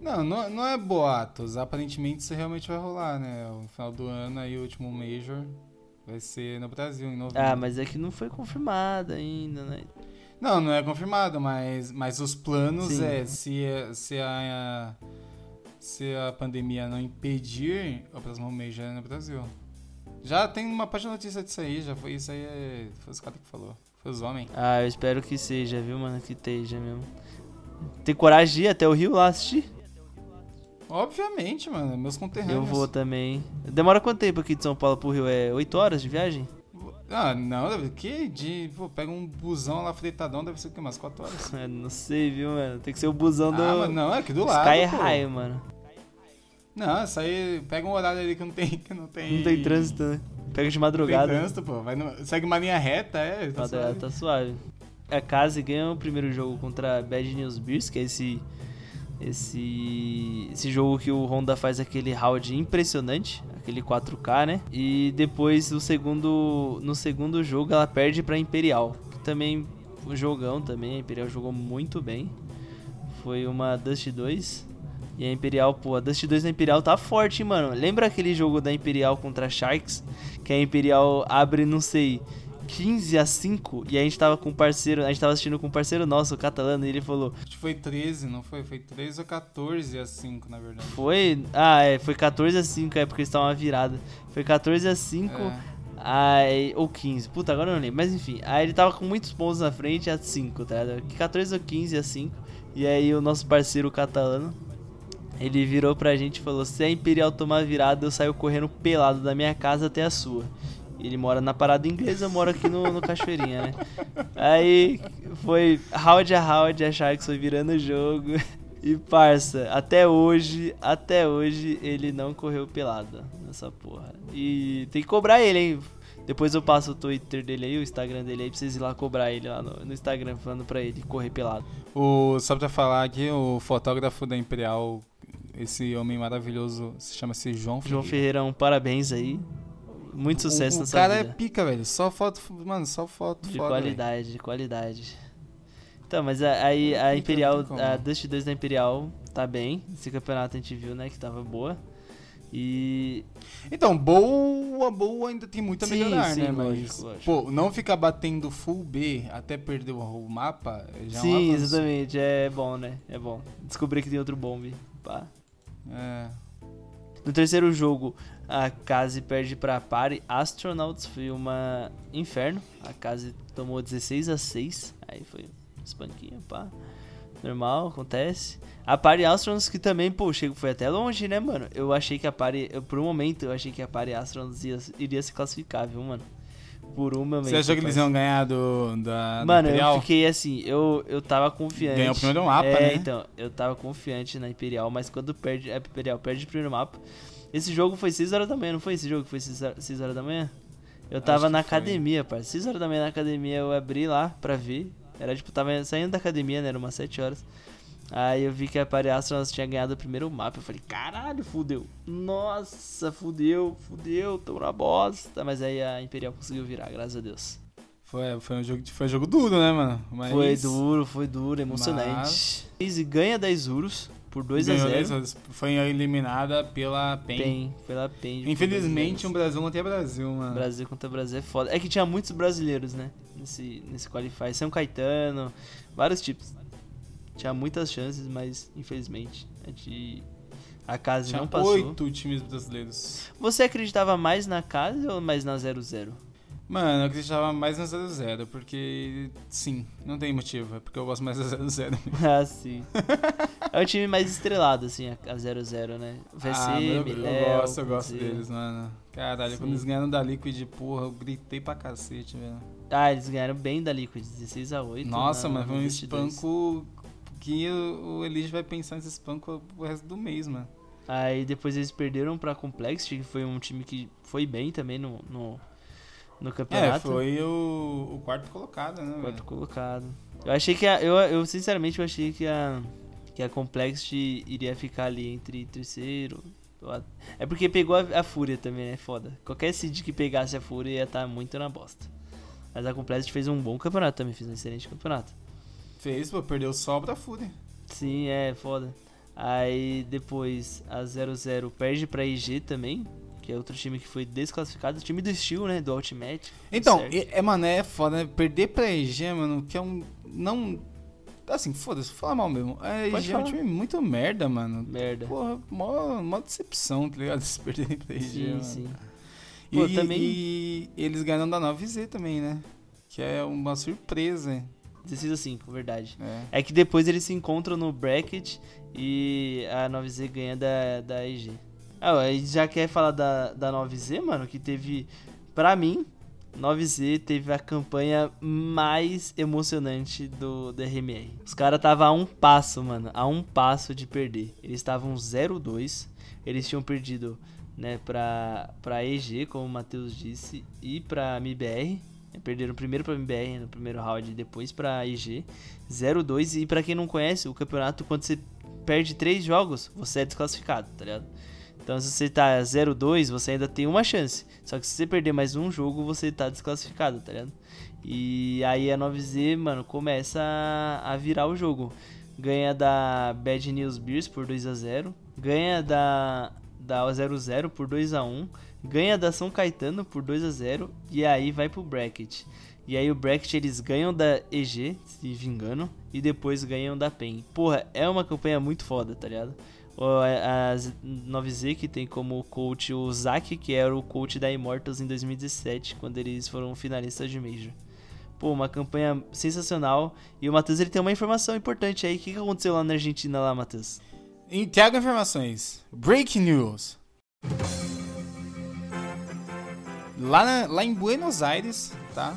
Não, não, não é boatos. Aparentemente isso realmente vai rolar, né? O final do ano aí, o último Major vai ser no Brasil, em novembro. Ah, mas é que não foi confirmado ainda, né? Não, não é confirmado, mas, mas os planos Sim. é se, se, a, se a pandemia não impedir, o próximo Major é no Brasil. Já tem uma página de notícia disso aí, já foi isso aí, é, foi os caras que falou. Foi os homens. Ah, eu espero que seja, viu, mano? Que esteja mesmo. Tem coragem de ir até o Rio lá assistir? Obviamente, mano. Meus conterrâneos. Eu vou também. Demora quanto tempo aqui de São Paulo pro Rio? É 8 horas de viagem? Ah, não, deve que de. Pô, pega um busão lá fretadão, deve ser o que? Umas 4 horas. não sei, viu, mano? Tem que ser o busão do. Ah, mas não, é aqui do lado. Sky High, mano. Não, isso aí. Pega um horário ali que não tem. Que não tem, não tem trânsito, né? Pega de Tem madrugada. trânsito, pô. Vai no- Segue uma linha reta, é. Tá suave. tá suave. A Case ganha o primeiro jogo contra a Bad News Bears, que é esse, esse, esse jogo que o Honda faz aquele round impressionante, aquele 4K, né? E depois o segundo, no segundo jogo ela perde pra Imperial, que também um jogão também, a Imperial jogou muito bem. Foi uma Dust 2. E a Imperial, pô, a Dust 2 da Imperial tá forte, hein, mano. Lembra aquele jogo da Imperial contra Sharks? Que a Imperial abre, não sei, 15 a 5 e a gente tava com um parceiro, a gente tava assistindo com um parceiro nosso, o catalano, e ele falou: Acho que foi 13, não foi? Foi 13 ou 14 a 5, na verdade. Foi. Ah, é, foi 14 a 5, é porque eles estavam uma virada. Foi 14 a 5. É. Aí, ou 15, puta, agora eu não lembro. Mas enfim, aí ele tava com muitos pontos na frente a 5, tá ligado? 14 ou 15 a 5. E aí o nosso parceiro catalano, ele virou pra gente e falou: Se a Imperial tomar virada, eu saio correndo pelado da minha casa até a sua. Ele mora na parada inglesa, eu moro aqui no, no Cachoeirinha, né? Aí foi round a round, a Sharks foi virando o jogo. E parça, até hoje, até hoje ele não correu pelado nessa porra. E tem que cobrar ele, hein? Depois eu passo o Twitter dele aí, o Instagram dele aí, pra vocês ir lá cobrar ele lá no, no Instagram, falando pra ele correr pelado. O, só pra falar aqui, o fotógrafo da Imperial, esse homem maravilhoso, se chama-se João João Ferreira. Ferreirão, parabéns aí. Muito sucesso o, na o sua cara vida. é pica, velho. Só foto, mano, só foto De foda, qualidade, de qualidade. Então, mas a- aí a Não tem Imperial, a Dust 2 da Imperial tá bem. Esse campeonato a gente viu, né, que tava boa. E. Então, boa, boa ainda tem muito a Sim, melhorar, sim, né? Mas, lógico, lógico. pô, não ficar batendo full B até perder o, o mapa já é um sim, exatamente, é bom, né? É bom. Descobri que tem outro bomb. Pá. É. No terceiro jogo, a Kazi perde pra Pari Astronauts, foi uma inferno. A Kazi tomou 16 a 6, aí foi um espanquinho, pá. Normal, acontece. A Pari Astronauts que também, pô, chegou, foi até longe, né, mano? Eu achei que a Pari, eu, por um momento, eu achei que a Pari Astronauts ia, iria se classificar, viu, mano? Por um momento. Você achou que eles iam ganhar do, da, do Mano, Imperial? eu fiquei assim, eu, eu tava confiante. Ganhou o primeiro mapa, é, né? então, eu tava confiante na Imperial, mas quando perde, a Imperial perde o primeiro mapa. Esse jogo foi 6 horas da manhã, não foi esse jogo que foi 6 horas- 6 horas da manhã? Eu tava na que foi. academia, parça. 6 horas da manhã na academia, eu abri lá pra ver. Era tipo, tava saindo da academia, né? Era umas 7 horas. Aí eu vi que a Pari Astronauts tinha ganhado o primeiro mapa. Eu falei, caralho, fudeu. Nossa, fudeu, fudeu, tô na bosta. Mas aí a Imperial conseguiu virar, graças a Deus. Foi, foi, um jogo, foi um jogo duro, né, mano? Mas Foi duro, foi duro, emocionante. Easy ganha da Isurus por 2 a ganhou 0 dessas- Foi eliminada pela PEN. PEN, pela PEN. Infelizmente, 2 a 0. um Brasil não tem Brasil, mano. Brasil contra Brasil é foda. É que tinha muitos brasileiros, né? Nesse, nesse Qualify. São Caetano, vários tipos. Tinha muitas chances, mas infelizmente a gente. A casa Tinha não passou. oito times brasileiros. Você acreditava mais na casa ou mais na 0-0? Mano, eu acreditava mais no 0-0, porque sim, não tem motivo, é porque eu gosto mais do 0-0. ah, sim. é o time mais estrelado, assim, a a 0-0, né? VC, ah, meu, eu Miléo, gosto, eu gosto deles, mano. Caralho, Sim. quando eles ganharam da Liquid, porra, eu gritei pra cacete, velho. Ah, eles ganharam bem da Liquid, 16 a 8 Nossa, na- mano, foi um 22. espanco que o, Elige vai pensar nesse espanco o resto do mês, mano. Aí depois eles perderam pra Complexity, que foi um time que foi bem também no, no, no É, campeonato. foi o, o quarto colocado, né, Quarto velho? colocado. Eu achei que a, eu, eu sinceramente eu achei que a que a Complexity iria ficar ali entre terceiro. É porque pegou a, a Fúria também, né? Foda. Qualquer seed que pegasse a Fúria ia estar muito na bosta. Mas a Complexity fez um bom campeonato também, fez um excelente campeonato. Fez, pô, perdeu só pra Fúria. Sim, é, foda. Aí depois a 00 perde pra IG também, que é outro time que foi desclassificado. O time do Steel, né? Do Ultimate. Então, e- é, mano, é foda, né? Perder pra EG, mano, que é um. Não. Assim, foda-se, vou falar mal mesmo. A Pode EG é um time muito merda, mano. Merda. Porra, mó, mó decepção, tá ligado? Se perderem pra EG. sim, mano. sim. E, Pô, também- e eles ganharam da 9Z também, né? Que é uma surpresa. 16 a 5, verdade. É. É que depois eles se encontram no bracket e a 9Z ganha da, da EG. Ah, a gente já quer falar da, da 9Z, mano, que teve, pra mim, 9Z teve a campanha mais emocionante do, do RMR. Os caras estavam a um passo, mano, a um passo de perder. Eles estavam 0-2, eles tinham perdido né, pra, pra EG, como o Matheus disse, e pra MBR. Perderam primeiro pra MBR no primeiro round e depois pra EG. 0-2. E pra quem não conhece, o campeonato, quando você perde três jogos, você é desclassificado, tá ligado? Então se você tá 0-2, você ainda tem uma chance. Só que se você perder mais um jogo, você tá desclassificado, tá ligado? E aí a 9Z, mano, começa a virar o jogo. Ganha da Bad News Beers por 2 a 0 Ganha da, da 00 por 2 a 1 Ganha da São Caetano por 2 a 0 E aí vai pro bracket. E aí o bracket eles ganham da EG, se vingando, e depois ganham da PEN. Porra, é uma campanha muito foda, tá ligado? A 9Z que tem como coach o Zack, que era o coach da Immortals em 2017, quando eles foram finalistas de Major. Pô, uma campanha sensacional. E o Matheus ele tem uma informação importante aí. O que, aconteceu lá na Argentina, lá, Matheus? Tiago Informações. Breaking News. Lá, na, lá em Buenos Aires, tá?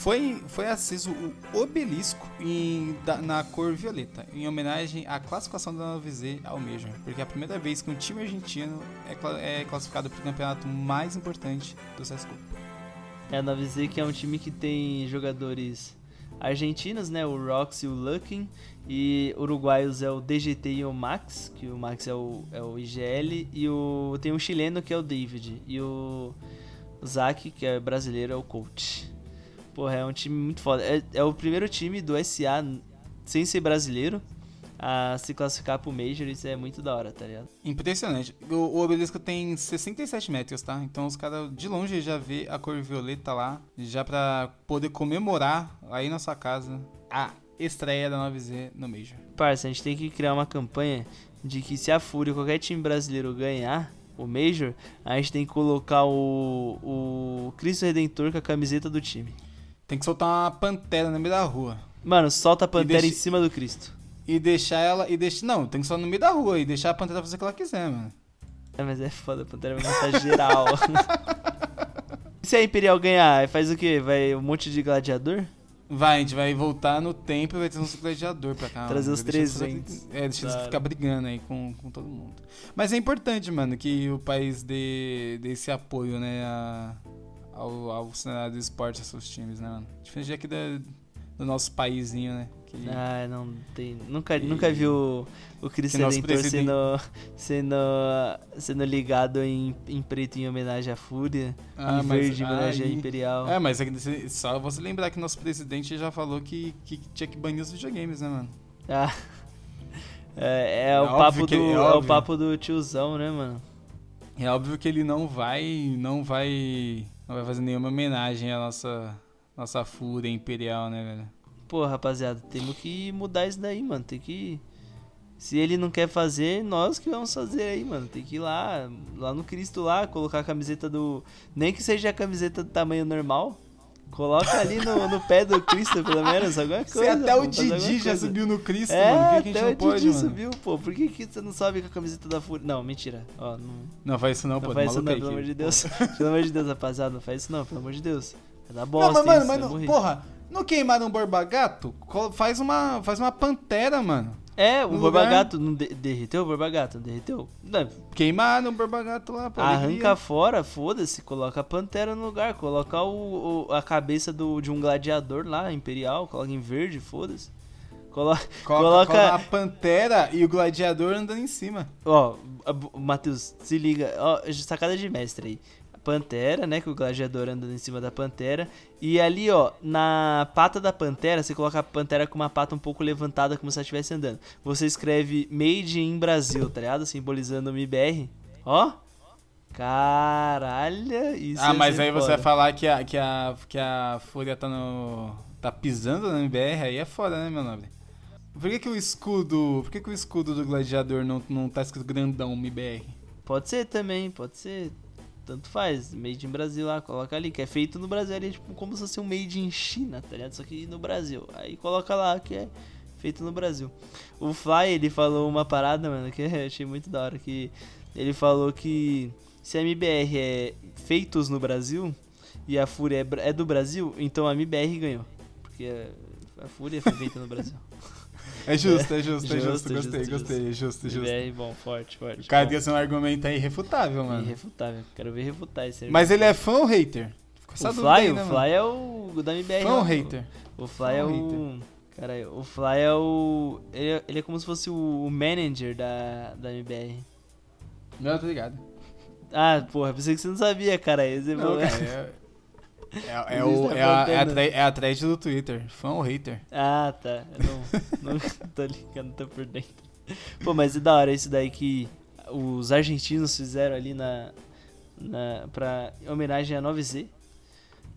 Foi, foi aceso o obelisco em, da, na cor violeta, em homenagem à classificação da 9Z ao Major, porque é a primeira vez que um time argentino é, é classificado para o campeonato mais importante do CSGO. É a 9Z que é um time que tem jogadores argentinos, né? O Rox e o Luckin. E uruguaios é o DGT e o Max, que o Max é o, é o IGL. E o, tem um chileno que é o David. E o Zac, que é brasileiro, é o coach. Porra, é um time muito foda. É, é o primeiro time do SA sem ser brasileiro a se classificar pro Major, isso é muito da hora, tá ligado? Impressionante. O, o obelisco tem 67 metros, tá? Então os caras de longe já vê a cor violeta lá, já pra poder comemorar aí na sua casa a estreia da 9Z no Major. Parça, a gente tem que criar uma campanha de que se a Fúria, qualquer time brasileiro ganhar o Major, a gente tem que colocar o, o Cristo Redentor com a camiseta do time. Tem que soltar uma pantera no meio da rua. Mano, solta a pantera deixa... em cima do Cristo. E deixar ela. E deixa, não, tem que só no meio da rua e deixar a pantera fazer o que ela quiser, mano. É, mas é foda, a pantera vai matar geral. e se a Imperial ganhar, faz o quê? Vai um monte de gladiador? Vai, a gente vai voltar no tempo e vai ter uns gladiador pra cá. Trazer mano. os 300. É, deixa eles ficar brigando aí com, com todo mundo. Mas é importante, mano, que o país dê, dê esse apoio, né, a, ao, ao cenário do esporte, a seus times, né, mano? Diferente aqui da, do nosso paísinho, né? Que... Ah, não tem. Nunca, que... nunca vi o, o Cristo Redentor sendo, sendo, sendo ligado em, em preto em homenagem à Fúria, ah, em verde em homenagem à Imperial. É, mas é só você lembrar que nosso presidente já falou que, que tinha que banir os videogames, né, mano? Ah. É, é, é o, papo do, é, é o papo do tiozão, né, mano? É óbvio que ele não vai. não vai. Não vai fazer nenhuma homenagem à nossa. nossa fúria imperial, né, velho? pô, rapaziada, temos que mudar isso daí, mano. Tem que. Se ele não quer fazer, nós que vamos fazer aí, mano. Tem que ir lá, lá no Cristo lá, colocar a camiseta do. Nem que seja a camiseta do tamanho normal. Coloca ali no, no pé do Cristo, pelo menos, alguma coisa. Se até o Didi já subiu no Cristo, é, mano. Por que, que a gente não pode, mano? subiu, pô. Por que, que você não sobe com a camiseta da Fúria? Não, mentira. Ó, não... não faz isso não, não pô. Faz isso não, pelo amor de Deus. pelo amor de Deus, rapaziada. Não faz isso não, pelo amor de Deus. Vai dar bosta não, mas, mano, mas, porra, não queimaram um Borbagato? Faz uma, faz uma pantera, mano. É, o Borbagato não de derreteu o Borbagato? Não derreteu? Não. Queimaram o Borbagato lá, pô. Arranca fora, foda-se, coloca a pantera no lugar, coloca o, o, a cabeça do, de um gladiador lá, imperial, coloca em verde, foda-se. Coloca, coloca, coloca a pantera e o gladiador andando em cima. Ó, Matheus, se liga, ó, sacada de mestre aí pantera, né? Que o gladiador anda em cima da pantera. E ali, ó, na pata da pantera, você coloca a pantera com uma pata um pouco levantada, como se ela estivesse andando. Você escreve Made in Brasil, tá ligado? Simbolizando o MBR. Ó. Caralho, isso Ah, mas aí foda. você vai falar que a, que a, que a Fúria tá no. tá pisando no MBR, aí é foda, né, meu nobre? Por que, que o escudo. Por que, que o escudo do gladiador não, não tá escrito grandão MBR? Pode ser também, pode ser tanto faz. Made in Brasil lá, coloca ali, que é feito no Brasil. Ali é tipo como se fosse um made in China, tá ligado? Só que no Brasil. Aí coloca lá que é feito no Brasil. O Fly, ele falou uma parada, mano, que eu achei muito da hora. Que ele falou que se a MBR é feitos no Brasil e a Fúria é, é do Brasil, então a MBR ganhou. Porque a Fúria foi feita no Brasil. É justo, é justo, é Justo, justo. Gostei, justo, gostei. É justo, é justo. MBR, bom, forte, forte. O cara assim, um argumento aí irrefutável, mano. Irrefutável. Quero ver refutar esse Mas ele é fã ou hater? Ficou O Fly, aí, o né, Fly mano? é o da MBR. Fã ou não. hater? O Fly é o. Cara, o Fly é o. Ele é, ele é como se fosse o, o manager da, da MBR. Não, eu tô ligado. Ah, porra, pensei que você não sabia, cara. Esse Não, cara, é... É, o, é, a, é, a thread- é a thread do Twitter. Fã ou hater? Ah, tá. Eu não, não tô ligando, tô por dentro. Pô, mas é da hora isso daí que os argentinos fizeram ali na. na pra em homenagem à 9Z.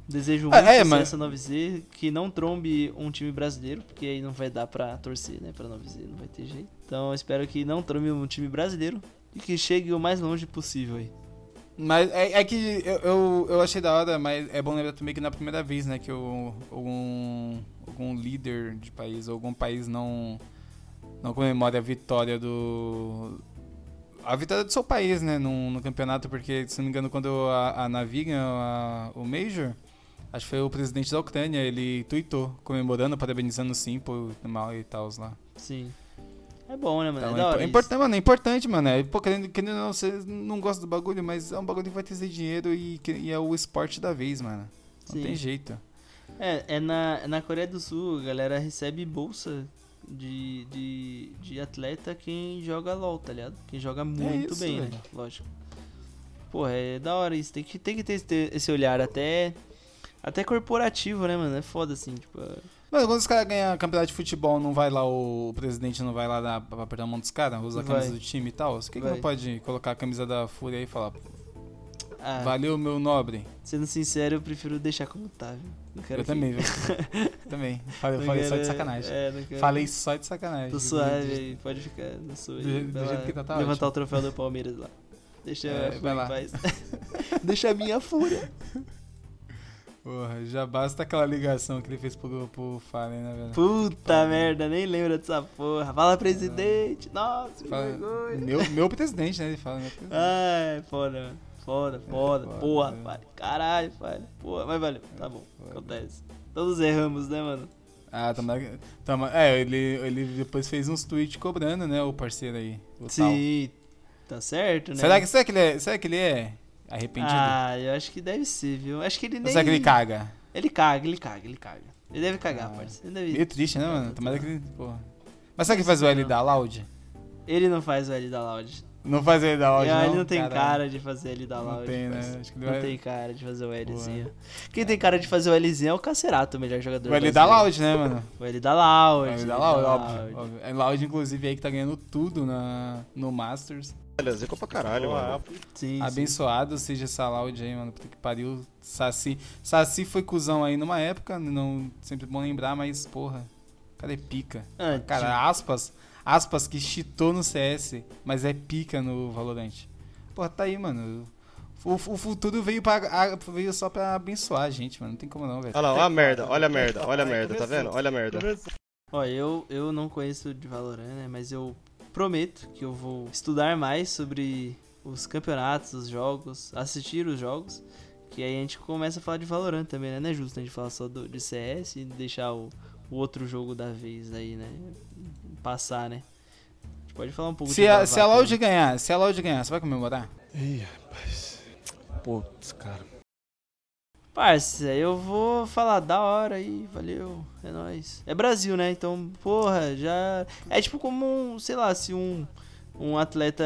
Desejo Ah, muito é, sucesso mas- à 9Z, que não trombe um time brasileiro, porque aí não vai dar pra torcer, né, pra 9Z, não vai ter jeito. Então eu espero que não trombe um time brasileiro e que chegue o mais longe possível aí. Mas é, é que eu, eu, eu achei da hora, mas é bom lembrar também que não é primeira vez, né, que o- algum, algum líder de país, algum país não, não comemora a vitória do. A vitória do seu país, né, no, no campeonato, porque, se não me engano, quando a, a Navi ganhou a- o Major, acho que foi o presidente da Ucrânia, ele tweetou, comemorando, parabenizando o Simple mal e tal lá. Sim. É bom, né, mano? Então, é é, é importante, mano, é importante, mano. É, pô, querendo, querendo ou não, você não gosta do bagulho, mas é um bagulho que vai trazer dinheiro e, que- e é o esporte da vez, mano. Não Sim. tem jeito. É, é na, é na Coreia do Sul, a galera recebe bolsa de, de, de atleta quem joga LOL, tá ligado? Quem joga muito É isso, bem, né? velho. Lógico. Porra, é da hora isso. Tem que, tem que ter esse olhar até, até corporativo, né, mano? É foda assim, tipo. É- Mano, quando os caras ganham campeonato de futebol, não vai lá, o, presidente não vai lá dar, pra apertar a mão dos caras, usa a Vai. camisa do time e tal? Por que, que Vai. não pode colocar a camisa da Fúria aí e falar, Ah, valeu, meu nobre? Sendo sincero, eu prefiro deixar como tá, viu? Não quero Eu também, viu? também. Falei, falei só de quero- sacanagem. É, quero- Falei só de sacanagem. Tô suave aí, pode ficar na sua. Do jeito- do Vai jeito lá, que tá, tá levantar ótimo. o troféu do Palmeiras lá. Deixa É, a fúria vai lá. em paz. Deixa a minha fúria. Porra, já basta aquela ligação que ele fez pro, pro Fallen, né, velho? Puta merda, nem lembro dessa porra. Fala presidente. Nossa, que Fala- vergonha. meu, meu presidente, né? Ele fala, meu presidente. Ai, foda, mano. Foda, foda. foda, porra, né? pai. Caralho, pai. Porra, mas valeu. Tá bom, foda. acontece. Todos erramos, né, mano? Ah, tamo, tamo, é, ele, ele depois fez uns tweets cobrando, né, o parceiro aí. O tal. Sim, tá certo, né? Será que, será, que ele é, será que ele é arrependido? Ah, eu acho que deve ser, viu? Acho que ele nem... será que ele caga? Ele caga, ele caga, ele caga. Ele deve cagar, Ah, parceiro. Ele, deve... Meio triste, né, É, mano? Tomara que ele. Porra. Mas será que faz o L Não. da Loud? ele não faz o L da Loud. Não faz o L da Loud, não? ele não tem cara de fazer L da Não Loud. tem, né? Acho que Não vai- tem cara de fazer o Lzinho. Porra. Quem tem cara de fazer o Lzinho é o Cacerato, o melhor jogador O L da. Loud, né, mano? O L da Loud. O L da óbvio, Loud. óbvio. É Loud, inclusive, aí que tá ganhando tudo na, no Masters. Olha, zica pra caralho, mano. Sim, sim. Abençoado seja essa Loud aí, mano. Puta que pariu. Saci. Saci foi cuzão aí numa época, não sempre bom lembrar, mas, porra. Cara é pica. Ah, Cara, aspas, aspas que cheatou no CS, mas é pica no Valorant. Porra, tá aí, mano. O, o futuro veio, pra, a- veio só pra abençoar a gente, mano. Não tem como não, velho. Olha lá, olha a merda, olha a merda, olha a merda, tá vendo? Olha a merda. Ó, eu, eu não conheço de Valorant, né? Mas eu prometo que eu vou estudar mais sobre os campeonatos, os jogos, assistir os jogos. Que aí a gente começa a falar de Valorant também, né? Não é justo a gente falar só do, de CS e deixar o, o outro jogo da vez aí, né? Passar, né? A gente pode falar um pouco Se de a, se a Loud ganhar, se a Loud ganhar, você vai comemorar? Ih, rapaz. Putz, cara. Parça, eu vou falar da hora aí, valeu, é nóis. É Brasil, né? Então, porra, já. É tipo como um, sei lá, se um, um atleta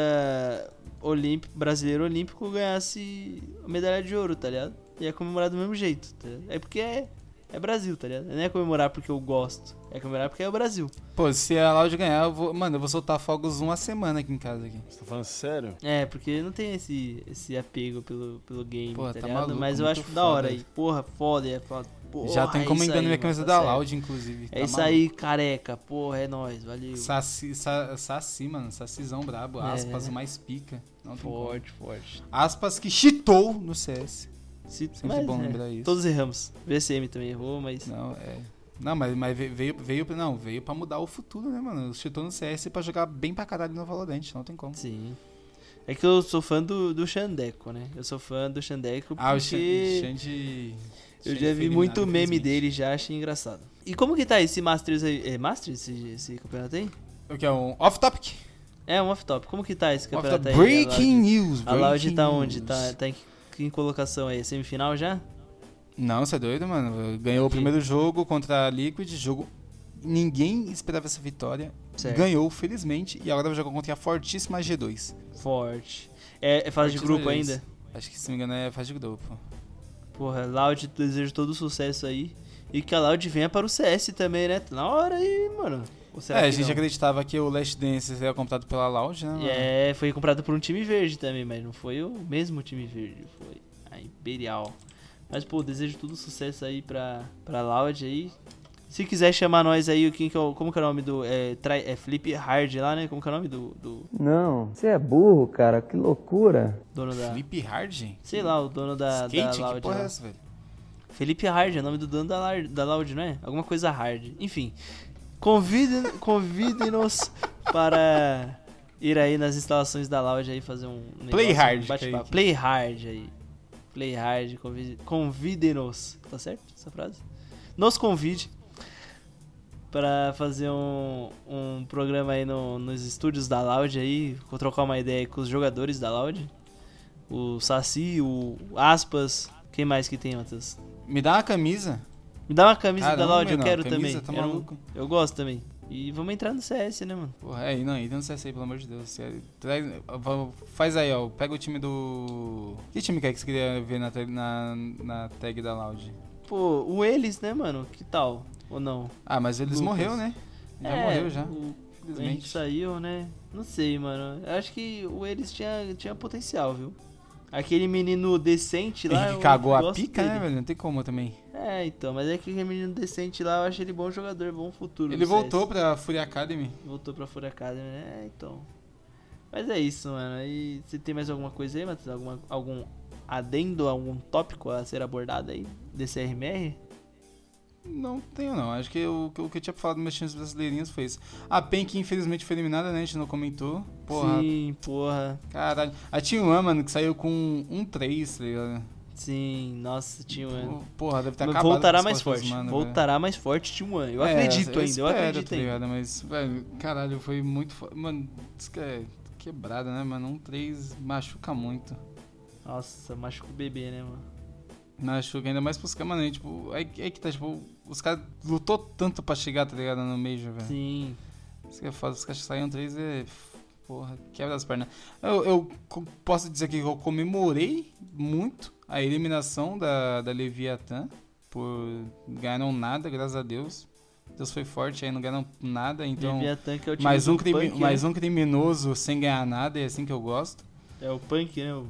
olímpico, brasileiro olímpico ganhasse medalha de ouro, tá ligado? Ia comemorar do mesmo jeito, tá? É porque é, é Brasil, tá ligado? Não é comemorar porque eu gosto, é comemorar porque é o Brasil. Pô, se a Loud ganhar, eu vou. Mano, eu vou soltar fogos uma semana aqui em casa aqui. Você tá falando sério? É, porque não tem esse, esse apego pelo, pelo game, Porra, tá tá ligado? maluco, Mas eu acho da hora aí. Porra, foda, é foda. Porra, Já tô é encomendando isso aí, minha mano, camisa tá da. Loud, inclusive. É Tá isso maluco. aí, careca. Porra, é nóis, valeu. Saci, sa, saci, mano. Sacizão brabo. É. Aspas o mais pica. Não. Forte, forte. Aspas que cheatou no CS. Se, Sempre bom é, lembrar isso. Todos erramos. VCM também errou, mas. Não, é. Não, mas, mas veio, veio, não, veio pra mudar o futuro, né, mano? Cheatou no CS pra jogar bem pra caralho no Valorant, não tem como. Sim. É que eu sou fã do, do Xandeco, né? Eu sou fã do Xandeco Ah, o porque Xande. eu já vi muito meme dele já, achei engraçado. E como que tá esse Masters aí? É Masters esse, esse campeonato aí? O que é um off-topic? É um off-top. Como que tá esse campeonato aí? Breaking news. A Loud tá onde? Tá, tá em, que- em colocação aí? Semifinal já? Não, você é doido, mano. Ganhou o primeiro jogo contra a Liquid, jogo. Ninguém esperava essa vitória. Certo. Ganhou, felizmente, e agora vai jogar contra a fortíssima G2. Forte. É, é fase de grupo G2. ainda? Acho que se não me engano é fase de grupo. Porra, Loud, desejo todo o sucesso aí. E que a Loud venha para o CS também, né? Tá Na hora aí, mano. É, a que gente não? acreditava que o Last Dance seria comprado pela Loud, né? É, foi comprado por um time verde também, mas não foi o mesmo time verde, foi a Imperial. Mas, pô, desejo todo sucesso aí pra, pra Loud aí. Se quiser chamar nós aí, o quem que é o- como que é o nome do. É, trai- é Flip Hard lá, né? Como que é o nome do, do Não, você é burro, cara, que loucura. dono da. Flip Hard? Sei lá, o dono da, Skate? da que Loud. porra é essa, velho? Felipe Hard, é o nome do dono da, da Loud, não é? Alguma coisa hard. Enfim, convidem- convidem-nos para ir aí nas instalações da Loud aí fazer um negócio, Play um hard. Kaique. Play hard aí. Play hard, convide- convidem-nos. Tá certo essa frase? Nos convide para fazer um, um programa aí no- nos estúdios da Loud aí, trocar uma ideia aí com os jogadores da Loud. O Saci, o Aspas, quem mais que tem outras? Me dá uma camisa. Me dá uma camisa da Loud, eu não, quero camisa, também. tá eu, não- eu gosto também. E vamos entrar no CS, né, mano? Porra, é, não, não sei se aí, pelo amor de Deus. Traz- Faz aí, ó. Pega o time do. Que time que é que você queria ver na, tag- na, na tag da Loud? Pô, o eles, né, mano? Que tal? Ou não? Ah, mas eles Lucas. morreu, né? Já É, morreu já. O Henrique Infelizmente. saiu, né? Não sei, mano. Eu acho que o eles tinha, tinha potencial, viu? Aquele menino decente lá. Eu cagou a pica, né, dele. velho? Não tem como também. É, então, mas é que aquele menino decente lá, eu acho ele bom jogador, bom futuro. Ele voltou CS. pra Fury Academy. Voltou pra Fúria Academy, né? É, então. Mas é isso, mano. E você tem mais alguma coisa aí, Matheus? Alguma, algum adendo, algum tópico a ser abordado aí desse RMR? Não tenho, não. Acho que o, o que eu tinha falado dos meus times brasileirinhos foi isso. A PEN, que infelizmente foi eliminada, né? A gente não comentou. Porra, Sim, porra. caralho. A T1, mano, que saiu com um 3, tá ligado? Sim, nossa, tinha um. Porra, deve Mas acabado voltará mais forte. mano, velho. voltará mais forte Team One. Eu É, acredito ainda, eu espero, acredito tá ainda. ligado? Mas, velho, caralho, foi muito. fo- Mano, isso que é quebrada, né, mano? Um 3 machuca muito. Nossa, machuca o bebê, né, mano? Machuca ainda mais pros caras, mano. Tipo, aí, que tá, tipo, os caras lutou tanto pra chegar, tá ligado? No Major, velho. Sim. Isso que é foda, os caras saíram 3 e. Porra, quebra as pernas. Eu, eu posso dizer que eu comemorei muito a eliminação da, da Leviathan. Por ganharam nada, graças a Deus. Deus foi forte aí, não ganharam nada, então. Leviathan, que é o time Mais um, Punk, mais né? um criminoso sem ganhar nada, é assim que eu gosto. É o Punk, né?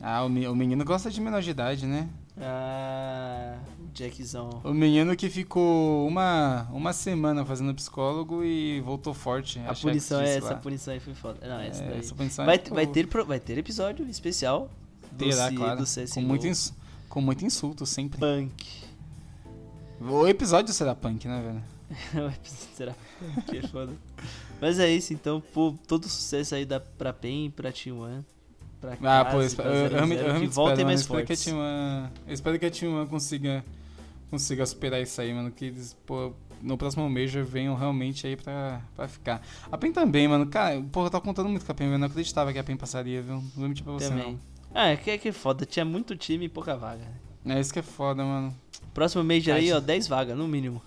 Ah, o, o menino gosta de menor de idade, né? Ah, o Jackzão. O menino que ficou uma, uma semana fazendo psicólogo e voltou forte. A punição é essa, lá. a punição aí foi foda. Não, essa É, essa punição Vai, é, ter- vai, pô, ter, vai ter episódio especial Terá, C- claro. do CSGO. Com muito, ins- com muito insulto sempre. Punk. O episódio será punk, né, velho? O episódio Será que é foda. Mas é isso, então, pô, todo sucesso aí da, pra PEN, pra T1, pra Ah, pô, eu, espe- pra eu, eu, 00, realmente- eu voltem espero, mais Eu espero que a fortes. T1, eu espero que a T1 consiga, consiga superar isso aí, mano. Que eles, pô, no próximo Major venham realmente aí pra, pra ficar. A PEN também, mano. Cara, porra, eu tava contando muito com a PEN, eu não acreditava que a PEN passaria, viu? Não vou mentir pra você, Também. Ah, é que, é que é foda, tinha muito time e pouca vaga. não. É isso que é foda, mano. Próximo Major aí, ó, 10 vagas, no mínimo.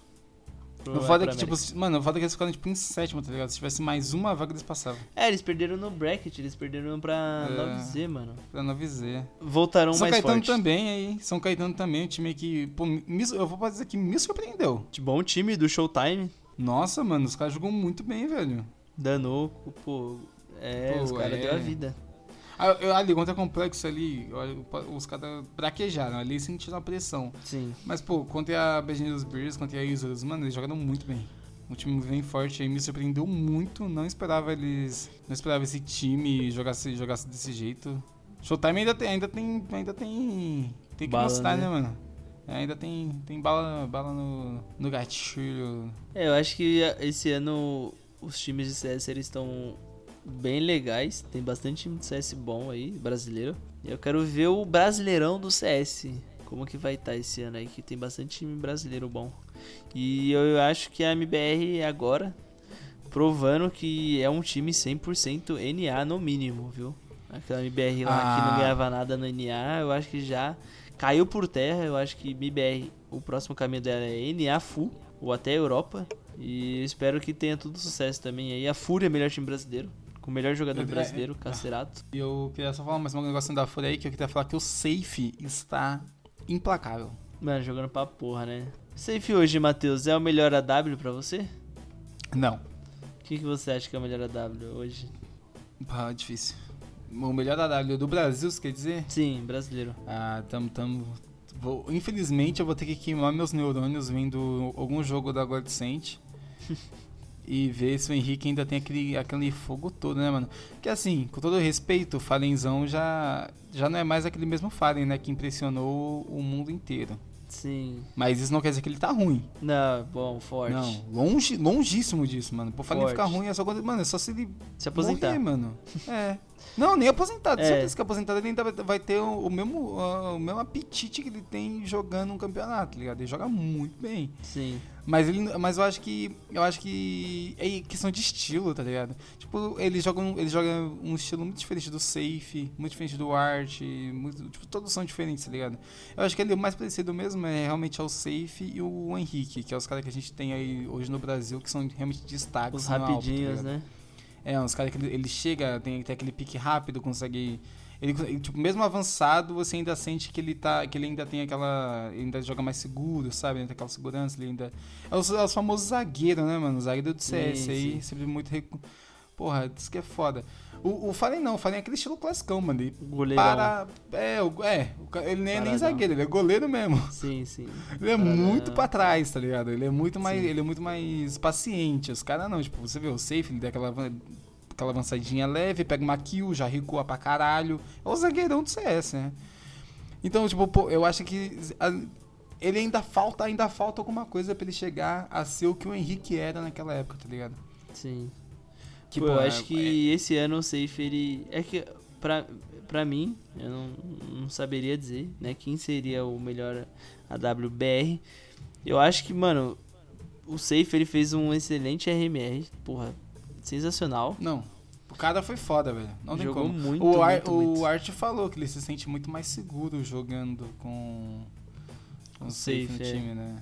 Pro- O foda é pra que, tipo, América. se- mano, o foda é que eles ficaram, tipo, em sétimo, tá ligado? Se tivesse mais uma vaga, eles passavam. É, eles perderam no bracket, eles perderam pra É. 9Z, mano. Pra 9Z. Voltaram São mais Caetano forte. também aí. São Caetano também, um time que, pô, me- eu vou dizer que me surpreendeu. Bom time do Showtime, Nossa, mano, os caras jogam muito bem, velho. Danoco, pô. É, Pô, os caras é. deu a vida. Eu- Ali, contra complexo ali, os caras braquejaram ali sem tirar a pressão. Sim. Mas, pô, contra a Beijinhos Bears, contra a Isurus, mano, eles jogaram muito bem. Um time bem forte aí, me surpreendeu muito. Não esperava eles. Não esperava esse time jogasse, jogasse desse jeito. Showtime ainda tem. Ainda tem. Ainda tem. Tem que Bala, mostrar, né? né, mano? É, ainda tem, tem bala, bala no, no gatilho. É, eu acho que esse ano os times de CS eles estão bem legais. Tem bastante time de CS bom aí, brasileiro. E eu quero ver o Brasileirão do CS. Como que vai estar esse ano aí, que tem bastante time brasileiro bom. E eu acho que a MBR agora provando que é um time 100% NA no mínimo, viu? Aquela MBR lá que não Ah. ganhava nada no NA, eu acho que já caiu por terra. Eu acho que MBR, o próximo caminho dela é NA full ou até Europa. E espero que tenha tudo sucesso também aí. A Fúria é o melhor time brasileiro, com o melhor jogador brasileiro, Cacerato. E eu queria só falar mais um negócio da Fúria aí, que eu queria falar que o Safe está implacável. Mano, jogando pra porra, né? Safe hoje, Matheus, é o melhor AW pra você? Não. O que, que você acha que é o melhor AW hoje? Ah, difíível. O melhor AW do Brasil, você quer dizer? Sim, brasileiro. Ah, tamo, tamo. Vou, infelizmente eu vou ter que queimar meus neurônios vendo algum jogo da Godsent e ver se o Henrique ainda tem aquele, aquele fogo todo, né, mano? Que assim, com todo respeito, o Fallenzão já, já não é mais aquele mesmo Fallen, né? Que impressionou o mundo inteiro. Sim. Mas isso não quer dizer que ele tá ruim. Não, bom, forte. Não, longe, longíssimo disso, mano. Pô, Fallen ficar ruim é só quando. Mano, é só se ele Se aposentar. Morrer, mano. É. Não, nem aposentado. É. Certeza que aposentado ele ainda vai- ter o, mesmo, o mesmo apetite que ele tem jogando um campeonato, tá ligado? Ele joga muito bem. Sim. Mas ele, mas eu acho que eu acho que é questão de estilo, tá ligado? Tipo, ele joga um, ele joga um estilo muito diferente do Safe, muito diferente do Art, muito, tipo, todos são diferentes, tá ligado? Eu acho que ele o mais parecido mesmo é realmente ao Safe e o Henrique, que é os caras que a gente tem aí hoje no Brasil que são realmente destaques. Os tá rapidinhos, ligado? né? É, uns caras que ele, ele chega, tem, tem aquele pique rápido, consegue. Ele, ele, tipo, mesmo avançado, você ainda sente que ele tá. Que ele ainda tem aquela. Ele ainda joga mais seguro, sabe? Ele tem aquela segurança, ele ainda. É os, é os famosos zagueiros, né, mano? O zagueiro do CS Sim, aí, sim. sempre muito. recu- Porra, isso que é foda. O, o Fallen não, o Fallen é aquele estilo classicão, mano. Ele Goleirão. para. É, o, é o ca- ele nem é nem zagueiro, ele é goleiro mesmo. Sim, sim. Ele é Paradão. muito pra trás, tá ligado? Ele é muito mais, Sim. ele é muito mais paciente. Os caras não, tipo, você vê o safe, ele dá aquela, aquela avançadinha leve, pega uma kill, já recua pra caralho. É o zagueirão do CS, né? Então, tipo, pô, eu acho que a- ele ainda falta, ainda falta alguma coisa pra ele chegar a ser o que o Henrique era naquela época, tá ligado? Sim. Que, Pô, pô, eu é- acho que esse ano o Safe, ele. É que, pra, pra mim, eu não, não saberia dizer, né? Quem seria o melhor AWBR. Eu acho que, mano, o Safe ele fez um excelente RMR. Porra, sensacional. Não. O cara foi foda, velho. Não tem Jogou como. muito, o, Ar- muito, o muito. Art falou que ele se sente muito mais seguro jogando com, com o safe, Safe, no é. time, né?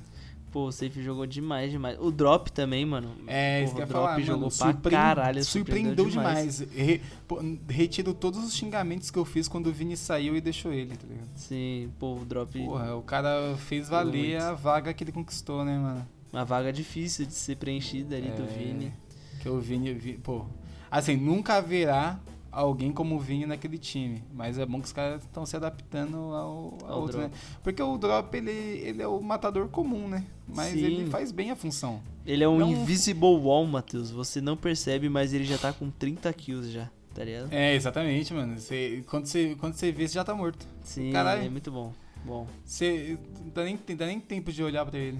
Pô, o Safe jogou demais, demais. O Drop também, mano. É, isso que o eu ia Drop falar, jogou mano. pra caralho. surpreendeu demais. Re- pô, retiro todos os xingamentos que eu fiz quando o Vini saiu e deixou ele, tá ligado? Sim, pô, o Drop. Porra, o cara fez valer a vaga que ele conquistou, né, mano? Uma vaga difícil de ser preenchida ali do É, Vini. Que o Vini, Vi- pô. Assim, nunca haverá alguém como o Vini naquele time. Mas é bom que os caras estão se adaptando ao, ao Ao outro, drop. né? Porque o drop, ele, ele é o matador comum, né? Mas Sim. ele faz bem a função. Ele é um Não- invisible wall, Matheus. Você não percebe, mas ele já tá com 30 kills já, tá ligado? É, exatamente, mano. Você, quando, você, quando você vê, você já tá morto. Sim, Caralho. é muito bom. Bom. Você não dá nem, dá nem tempo de olhar pra ele.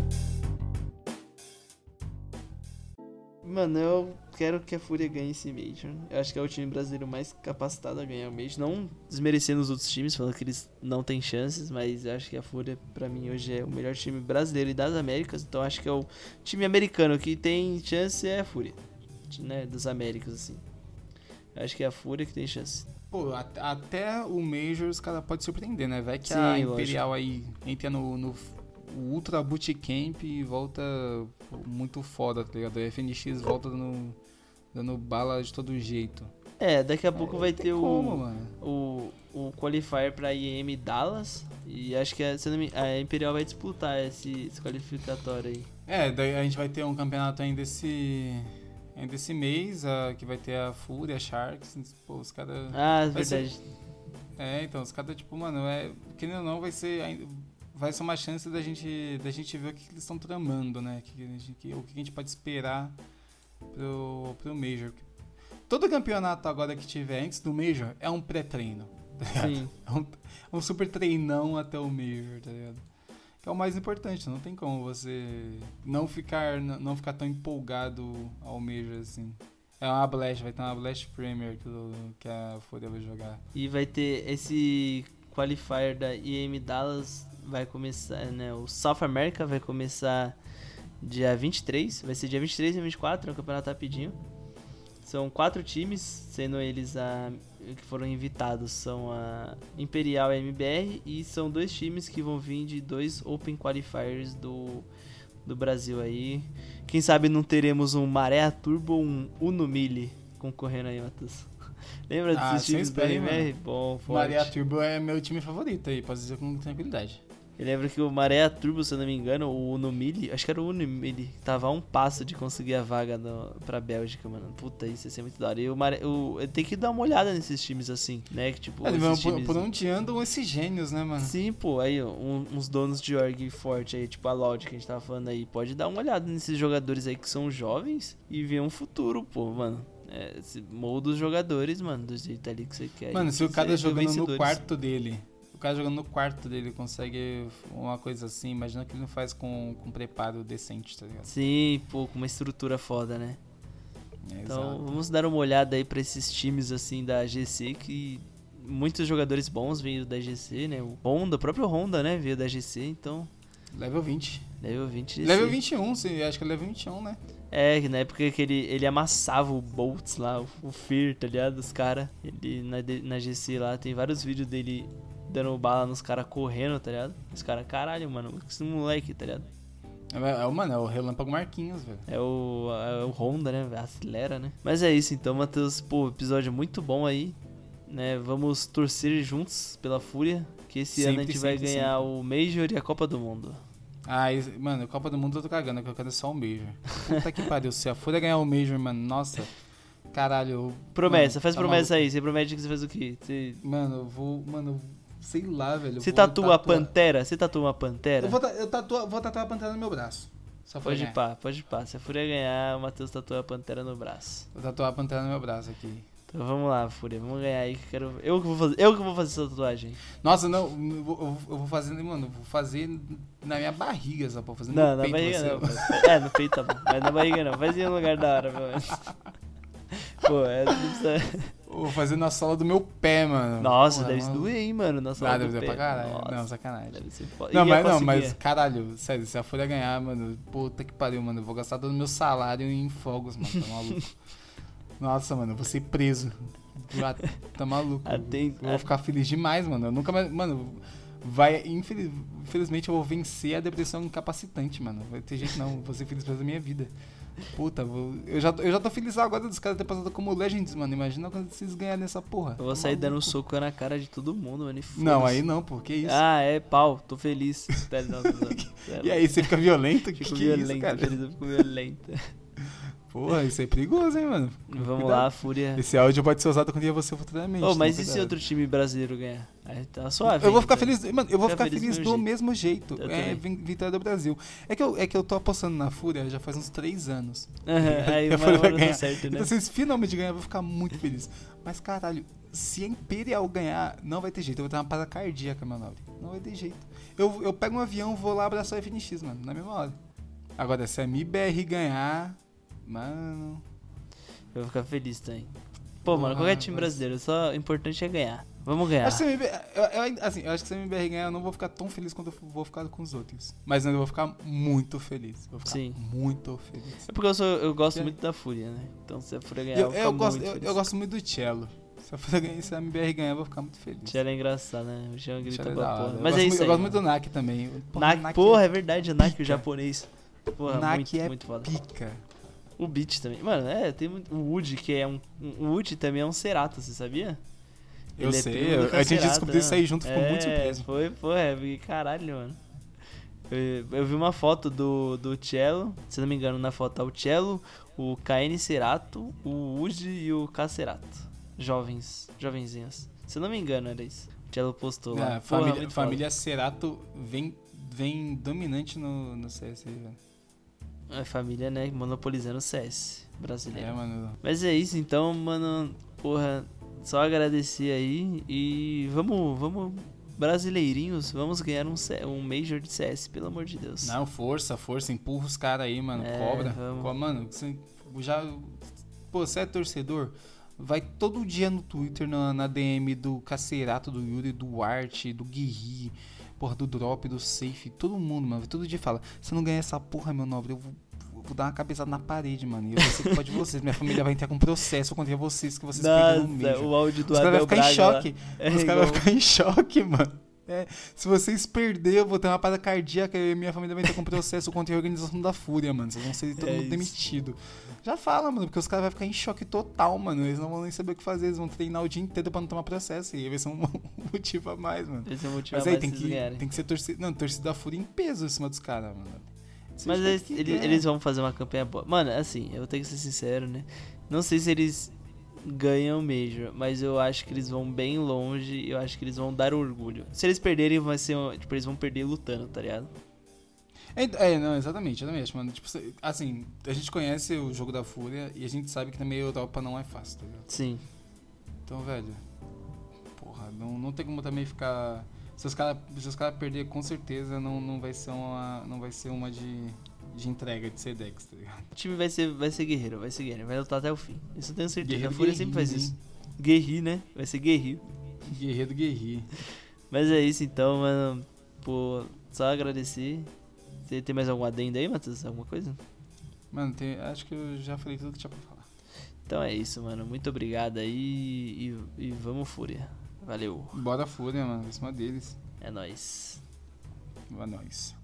Mano, eu quero que a Fúria ganhe esse Major. Eu acho que é o time brasileiro mais capacitado a ganhar o Major. Não desmerecendo os outros times, falando que eles não têm chances, mas eu acho que a Fúria, pra mim, hoje é o melhor time brasileiro e das Américas. Então acho que é o time americano que tem chance é a Fúria. Né? Dos Américas, assim. Eu acho que é a Fúria que tem chance. Pô, at- até o Major os caras podem surpreender, né? Vai que Sim, a lógico. Imperial aí entra no, no Ultra Bootcamp volta muito foda, tá ligado? A FNX volta dando, dando bala de todo jeito. É, daqui a pouco É, vai ter como, o, mano. o, o Qualifier pra IEM Dallas. E acho que a, me- a Imperial vai disputar esse, esse qualificatório aí. É, daí a gente vai ter um campeonato ainda esse, ainda esse mês, a, que vai ter a Fúria, a Sharks. Pô, os caras. Ah, Vai ser- verdade. É, então, os caras, tipo, mano, é. Querendo ou não, vai ser. Vai ser uma chance da gente, da gente ver o que, que eles estão tramando, né? Que, que o que a gente pode esperar pro, pro Major. Todo campeonato agora que tiver antes do Major é um pré-treino. Tá ligado? É um, é um super treinão até o Major, tá ligado? Que é o mais importante, não tem como você não ficar, não ficar tão empolgado ao Major assim. É uma Blast, vai ter uma Blast Premier que, que a Fúria vai jogar. E vai ter esse qualifier da IM Dallas vai começar, né? O South America vai começar dia 23, vai ser dia 23 e 24, é um campeonato rapidinho. São quatro times, sendo eles a que foram invitados são a Imperial e a MBR e são dois times que vão vir de dois Open Qualifiers do, do Brasil aí. Quem sabe não teremos um Maré Turbo ou um Uno Mille concorrendo aí, Matheus. Lembra Ah, desses times hein, MBR? Bom, forte. Maria Turbo é meu time favorito aí, posso dizer com tranquilidade. Eu lembro que o Maré Turbo, se eu não me engano, o Uno Mille, acho que era o Uno Mille, tava a um passo de conseguir a vaga no, pra Bélgica, mano. Puta, isso ia ser muito da hora. E o Maré, o, tem que dar uma olhada nesses times assim, né? Que, tipo, É, por, times... por onde andam esses gênios, né, mano? Sim, pô, aí, um- uns donos de org forte aí, tipo a Loud que a gente tava falando aí, pode dar uma olhada nesses jogadores aí que são jovens e ver um futuro, pô, mano. É, molda os jogadores, mano, do jeito ali que você quer. Mano, se o cara sejam jogando no quarto dele, o cara jogando no quarto dele consegue uma coisa assim, imagina que ele não faz com, com preparo decente, tá ligado? Sim, pô, com uma estrutura foda, né? É, Então, exato. vamos dar uma olhada aí pra esses times assim da GC que muitos jogadores bons veio da GC, né? O Honda, o próprio Honda, né, veio da GC, então Level 20. Level 20 GC. Level 21, sim, acho que é level 21, né? É, na época que ele, ele amassava o Boltz lá, o, Fear, tá ligado? Os caras. Ele na, na GC lá tem vários vídeos dele dando bala nos caras correndo, tá ligado? Os caras, caralho, mano, esse moleque, tá ligado? É, é, o- mano, é o Relâmpago Marquinhos, velho. É o, é o Honda, né? Acelera, né? Mas é isso então, Matheus. Pô, episódio muito bom aí. Né? Vamos torcer juntos pela Fúria. Que esse ano a Sempre, gente vai sempre, ganhar o Major e a Copa do Mundo. Ah, esse- mano, Copa do Mundo eu tô cagando, que eu quero só o Major. Puta que pariu, se a Fúria ganhar o Major, mano, nossa. Caralho. Promessa, mano, faz tá promessa maluco. aí. Você promete que você faz o quê? Você, Mano, eu vou. Mano, sei lá, velho. você tatua a pantera? Você tatua uma pantera? Eu vou, eu tatua- vou tatuar a pantera no meu braço. Só Pode ganhar. pá, pode pá. Se a Fúria ganhar, o Matheus tatua a pantera no braço. Vou tatuar a pantera no meu braço aqui. Então vamos lá, Fúria. Vamos ganhar aí que eu quero. Eu que vou fazer, eu que vou fazer essa tatuagem. Nossa, não, eu vou, eu vou fazer, mano, vou fazer na minha barriga, só pra fazer no Não, meu na peito, barriga não. mas- É, no peito tá bom. Mas na barriga não. Faz em um lugar da hora, pelo menos. Pô, é, não precisa... Vou fazer na sola do meu pé, mano. Nossa, Porra, deve mano. doer, hein, mano. Nossa, Ah, deve doer pra caralho. Nossa, Não, sacanagem. deve ser foda. Não, mas não, mas caralho, sério, se a Folha ganhar, mano, puta que pariu, mano, eu vou gastar todo o meu salário em fogos, mano, tá maluco. Nossa, mano, eu vou ser preso. Já tá maluco. Eu vou ficar feliz demais, mano. Eu nunca mais. Mano, vai. infeliz- Infelizmente eu vou vencer a depressão incapacitante, mano. Vai ter jeito não. Vou ser feliz pra minha vida. Puta, vou- eu, já, eu já tô feliz agora dos caras ter passado como Legends, mano. Imagina quando vocês ganharem essa porra. Eu vou Tá sair dando maluco. soco na cara de todo mundo, mano. e Não, aí não, pô, que isso? Ah, é pau, tô feliz. Não. e aí, você fica violento? Que Fico que é violento, isso, cara? feliz, eu fico violenta. Porra, isso é perigoso, hein, mano. Vamos Cuidado. lá, Fúria. Esse áudio pode ser usado contra você futuramente. Ô, mas toma e se outro time brasileiro ganhar? Aí tá suave. Eu vou ficar feliz, mano, eu vou Fica ficar feliz feliz do do mesmo jeito. É, vitória do Brasil. É que, eu, é que eu tô apostando na Fúria já faz uns três anos. Aham, aí uma falei, vai ganhar. tá certo, né? Então, se eles finalmente ganhar, eu vou ficar muito feliz. Mas, caralho, se a Imperial ganhar, não vai ter jeito. Eu vou ter uma parada cardíaca, mano. Não vai ter jeito. Eu, eu pego um avião, vou lá abraçar a FNX, mano, na mesma hora. Agora, se a MIBR ganhar, mano. Eu vou ficar feliz também. Pô, mano, Porra, qualquer time mas- brasileiro, só o importante é ganhar. Vamos ganhar. Acho que eu, eu assim, eu acho que se a MBR ganhar, eu não vou ficar tão feliz quanto eu vou ficar com os outros. Mas eu vou ficar muito feliz. Vou ficar Sim. muito feliz. É porque eu, sou, eu gosto É. muito da Fúria, né? Então se a Fúria ganhar, Eu, eu, vou eu gosto, muito eu, feliz. eu gosto muito do Cello. Se a, Fúria ganhar- se a MBR ganhar, eu vou ficar muito feliz. Tchela é engraçado, né? O Jean O grita Cello é pra hora. porra. Mas é muito- isso aí. Eu gosto muito do NAC também. Nak, Nak porra, é é verdade, o Nak, o pica. japonês. Porra, Nak muito, é muito foda. pica. O Beat também. Mano, é, tem muito. O Wood, que é um. O Wood também é um Cerato, você sabia? Eu Ele é sei, eu- a gente descobriu isso aí junto, ficou é, muito surpreso. Foi, foi, é, porque caralho, mano. Eu, eu vi uma foto do, do Cello, se não me engano, na foto tá o Cello, o KN Cerato, o Wood e o Cacerato. Jovens, jovenzinhos. Se eu não me engano, era isso. O Cello postou lá. É, Porra, família família Cerato vem, vem dominante no, no CS aí, velho. É família, né? Monopolizando o CS brasileiro. É, mano. Mas é isso, então, mano. Porra, só agradecer aí e vamos, vamos, brasileirinhos, vamos ganhar um, um Major de CS, pelo amor de Deus. Não, força, força, empurra os caras aí, mano. É, cobra. vamos. Mano, você já. pô, você é torcedor, vai todo dia no Twitter, na, na DM do Cacerato, do Yuri, do Art, do Guirri, porra, do Drop, do Safe, todo mundo, mano. Todo dia fala, se eu não ganhar essa porra, meu nobre, eu vou, vou dar uma cabeçada na parede, mano. E eu vou ser culpa de vocês. Minha família vai entrar com processo contra vocês, que vocês perderam no Nossa, Major. o áudio do Os caras vão ficar em Braga lá. choque. É Os caras vão ficar em choque, mano. É, se vocês perderem, eu vou ter uma parada cardíaca e minha família vai entrar com processo contra a organização da Fúria, mano. Vocês vão ser todo É mundo isso. demitido. Já fala, mano, porque os caras vão ficar em choque total, mano. Eles não vão nem saber o que fazer. Eles vão treinar o dia inteiro pra não tomar processo. E aí vai ser um motivo a mais, mano. Esse é o motivo Mas a aí mais tem que, ganharem. tem que ser torcida. Não, torcida da Fúria em peso em cima dos caras, mano. Vocês Mas eles, eles vão fazer uma campanha boa. Mano, assim, eu vou ter que ser sincero, né? Não sei se eles ganham o Major, mas eu acho que eles vão bem longe e eu acho que eles vão dar orgulho. Se eles perderem, vai ser. Tipo, eles vão perder lutando, tá ligado? É, é, não, exatamente, exatamente, mano. Tipo, assim, a gente conhece o jogo da Fúria e a gente sabe que também a Europa não é fácil, tá ligado? Sim. Então, velho, porra, não, não tem como também ficar. Se os caras cara perder, com certeza não, não vai ser uma. Não vai ser uma de, de entrega de Sedex, tá ligado? O time vai ser, vai ser guerreiro, vai ser guerreiro, vai lutar até o fim. Isso eu tenho certeza. Guerreiro a Fúria sempre faz guerreiro, isso. Guerri, né? Vai ser guerri. Guerreiro Guerri. Mas é isso então, mano. Pô, só agradecer. Você tem mais algum adendo aí, Matheus? Alguma coisa? Mano, tem- acho que eu já falei tudo que tinha pra falar. Então é isso, mano. Muito obrigado aí e, e vamos Fúria. Valeu. Bora Fúria, mano, em cima deles. É nóis. Vai nós.